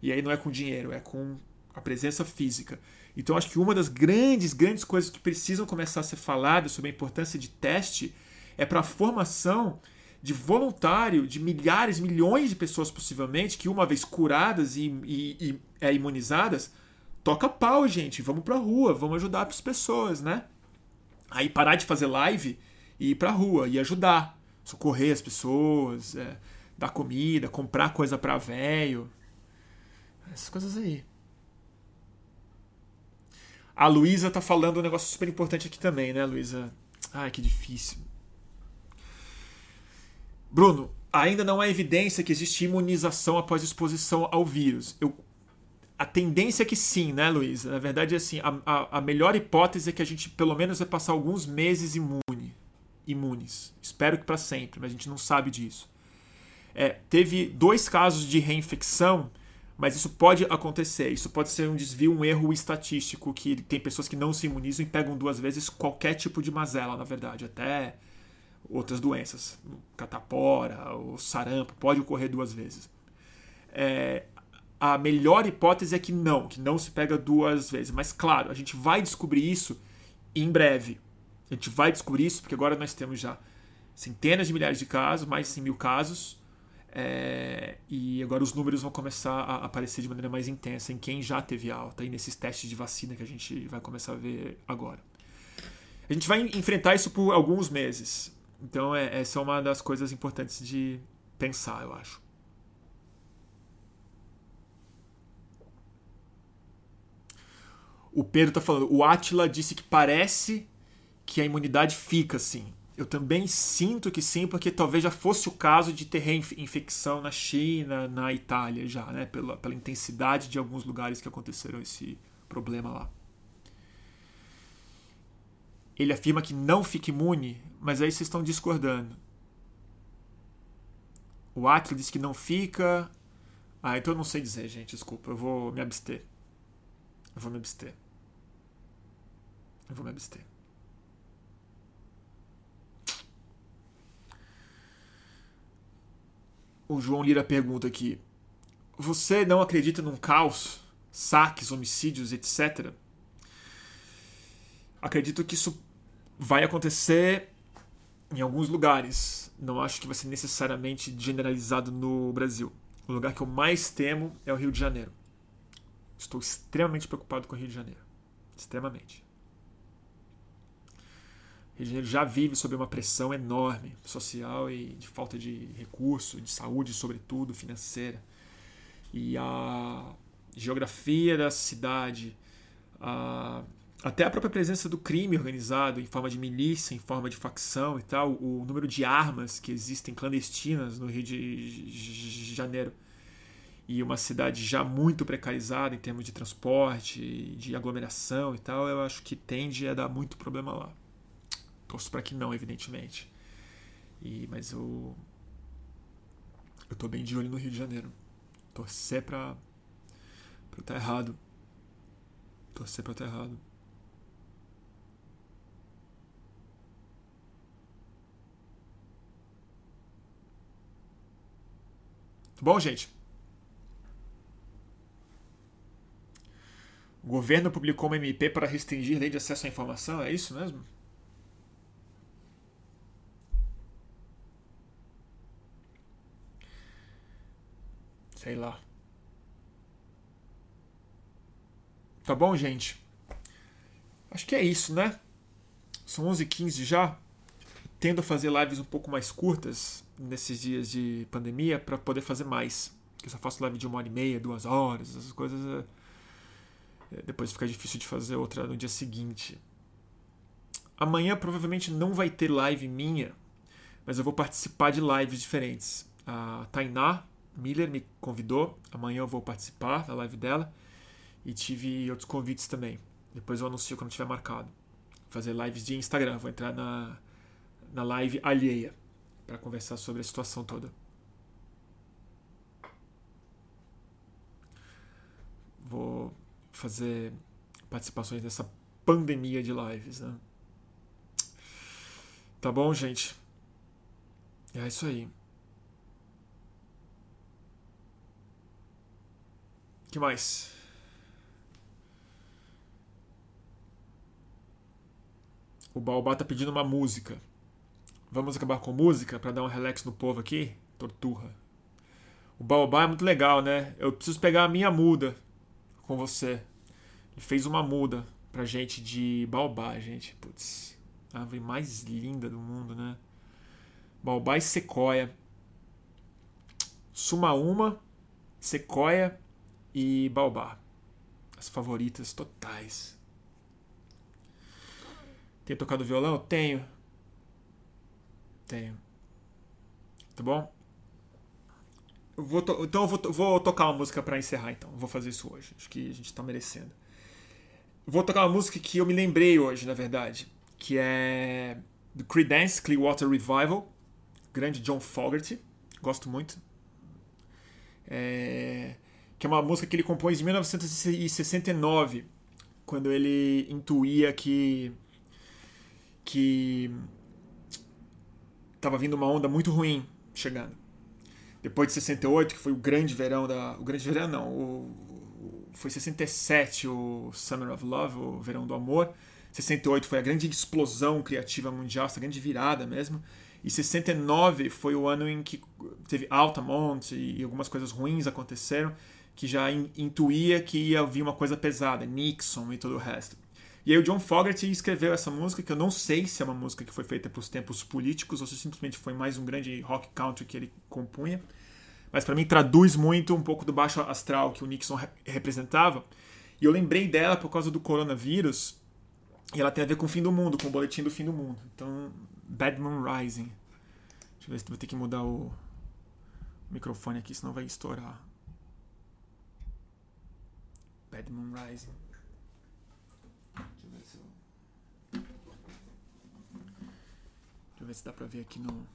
Speaker 1: E aí não é com dinheiro, é com a presença física. Então, acho que uma das grandes, grandes coisas que precisam começar a ser faladas sobre a importância de teste é para a formação de voluntário de milhares, milhões de pessoas possivelmente, que uma vez curadas e, e, e é, imunizadas, toca pau, gente, vamos para a rua, vamos ajudar as pessoas, né? Aí parar de fazer live e ir pra rua e ajudar, socorrer as pessoas, é, dar comida, comprar coisa para velho. Essas coisas aí. A Luísa tá falando um negócio super importante aqui também, né, Luísa? Ai, que difícil. Bruno, ainda não há evidência que existe imunização após exposição ao vírus. Eu a tendência é que sim, né, Luiz? Na verdade, assim, a, a, a, melhor hipótese é que a gente pelo menos vai passar alguns meses imune, imunes. Espero que para sempre, mas a gente não sabe disso. É, teve dois casos de reinfecção, mas isso pode acontecer. Isso pode ser um desvio, um erro estatístico, que tem pessoas que não se imunizam e pegam duas vezes qualquer tipo de mazela, na verdade, até outras doenças, catapora, ou sarampo, pode ocorrer duas vezes. É, a melhor hipótese é que não, que não se pega duas vezes. Mas claro, a gente vai descobrir isso em breve. A gente vai descobrir isso porque agora nós temos já centenas de milhares de casos, mais de 100 mil casos. É, e agora os números vão começar a aparecer de maneira mais intensa em quem já teve alta e nesses testes de vacina que a gente vai começar a ver agora. A gente vai enfrentar isso por alguns meses. Então, é, essa é uma das coisas importantes de pensar, eu acho. O Pedro tá falando, o Atila disse que parece que a imunidade fica assim. eu também sinto que sim, porque talvez já fosse o caso de ter reinfecção na China, na Itália já, né? Pela, pela intensidade de alguns lugares que aconteceram esse problema lá. Ele afirma que não fica imune, mas aí vocês estão discordando. O Atlas diz que não fica. Ah, então eu não sei dizer, gente, desculpa, eu vou me abster. Eu vou me abster. Eu vou me abster. O João Lira pergunta aqui: Você não acredita num caos, saques, homicídios, etc? Acredito que isso vai acontecer em alguns lugares. Não acho que vai ser necessariamente generalizado no Brasil. O lugar que eu mais temo é o Rio de Janeiro. Estou extremamente preocupado com o Rio de Janeiro. Extremamente. Rio de Janeiro já vive sob uma pressão enorme social e de falta de recurso, de saúde, sobretudo financeira. E a geografia da cidade, a, até a própria presença do crime organizado em forma de milícia, em forma de facção e tal, o número de armas que existem clandestinas no Rio de Janeiro e uma cidade já muito precarizada em termos de transporte, de aglomeração e tal, eu acho que tende a dar muito problema lá. Torço para que não, evidentemente. E, mas eu. Eu tô bem de olho no Rio de Janeiro. Torcer pra. pra estar tá errado. Torcer pra estar tá errado. Bom, gente. O governo publicou uma MP para restringir lei de acesso à informação, é isso mesmo? Sei lá. Tá bom, gente? Acho que é isso, né? São 11h15 já. Tendo a fazer lives um pouco mais curtas nesses dias de pandemia para poder fazer mais. Eu só faço live de uma hora e meia, duas horas, essas coisas. É. Depois fica difícil de fazer outra no dia seguinte. Amanhã provavelmente não vai ter live minha, mas eu vou participar de lives diferentes. A Tainá Miller me convidou, amanhã eu vou participar da live dela e tive outros convites também. Depois eu anuncio quando tiver marcado. Vou fazer lives de Instagram, vou entrar na, na live alheia para conversar sobre a situação toda. Vou fazer participações nessa pandemia de lives, né? Tá bom, gente? É isso aí. que mais? O Baobá tá pedindo uma música. Vamos acabar com música para dar um relax no povo aqui? Torturra. O Baobá é muito legal, né? Eu preciso pegar a minha muda com você. Ele fez uma muda pra gente de Baobá, gente. Putz, a árvore mais linda do mundo, né? Baobá e sequoia. Sumaúma, sequoia e Baobá. As favoritas totais. Tem tocado violão? Tenho. Tenho. Tá bom? Eu vou então eu vou, vou tocar uma música para encerrar então. Vou fazer isso hoje. Acho que a gente tá merecendo. Vou tocar uma música que eu me lembrei hoje, na verdade, que é do Creedence Clearwater Revival, grande John Fogerty, gosto muito. É que é uma música que ele compôs em 1969, quando ele intuía que que estava vindo uma onda muito ruim chegando. Depois de 68, que foi o grande verão da, o grande verão não, o, foi 67 o Summer of Love, o verão do amor. 68 foi a grande explosão criativa mundial, essa grande virada mesmo. E 69 foi o ano em que teve Altamont e algumas coisas ruins aconteceram que já intuía que ia vir uma coisa pesada, Nixon e todo o resto. E aí o John Fogerty escreveu essa música, que eu não sei se é uma música que foi feita para os tempos políticos ou se simplesmente foi mais um grande rock country que ele compunha. Mas para mim traduz muito um pouco do baixo astral que o Nixon re representava. E eu lembrei dela por causa do coronavírus, E ela tem a ver com o fim do mundo, com o boletim do fim do mundo. Então, Bad Moon Rising. Deixa eu ver se vou ter que mudar o microfone aqui, senão vai estourar. Bad Moon Rising. Deixa eu ver se. Deixa eu ver se dá pra ver aqui no.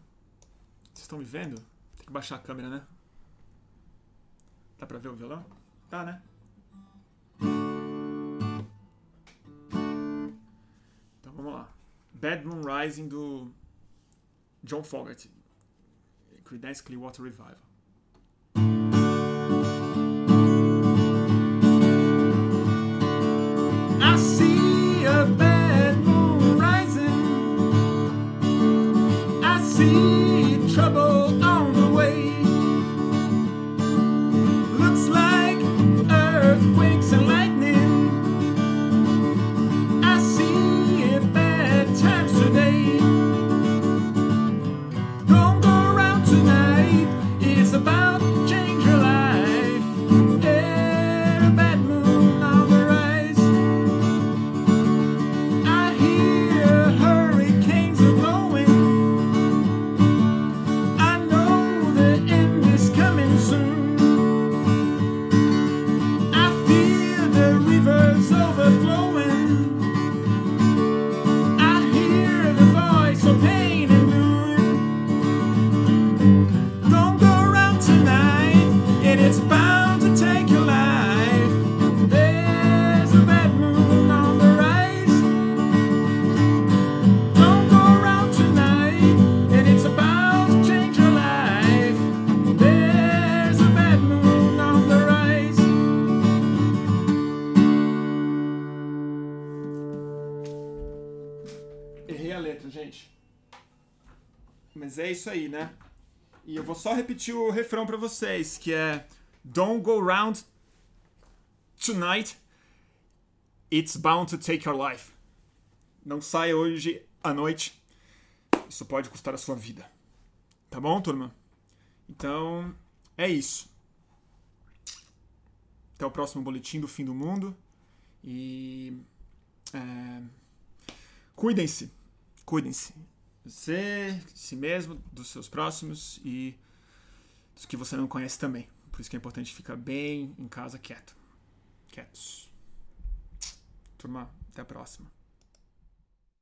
Speaker 1: Vocês estão me vendo? Tem que baixar a câmera, né? Dá pra ver o violão? Tá, né? Então vamos lá. Bad Moon Rising do John Fogerty. Creedence Clearwater Revival. Mas é isso aí, né? E eu vou só repetir o refrão pra vocês, que é Don't go round tonight. It's bound to take your life. Não saia hoje à noite. Isso pode custar a sua vida. Tá bom, turma? Então, é isso. Até o próximo boletim do fim do mundo. E. é, Cuidem-se. Cuidem-se. Você, de si mesmo, dos seus próximos e dos que você não conhece também. Por isso que é importante ficar bem em casa quieto. Quietos. Turma, até a próxima.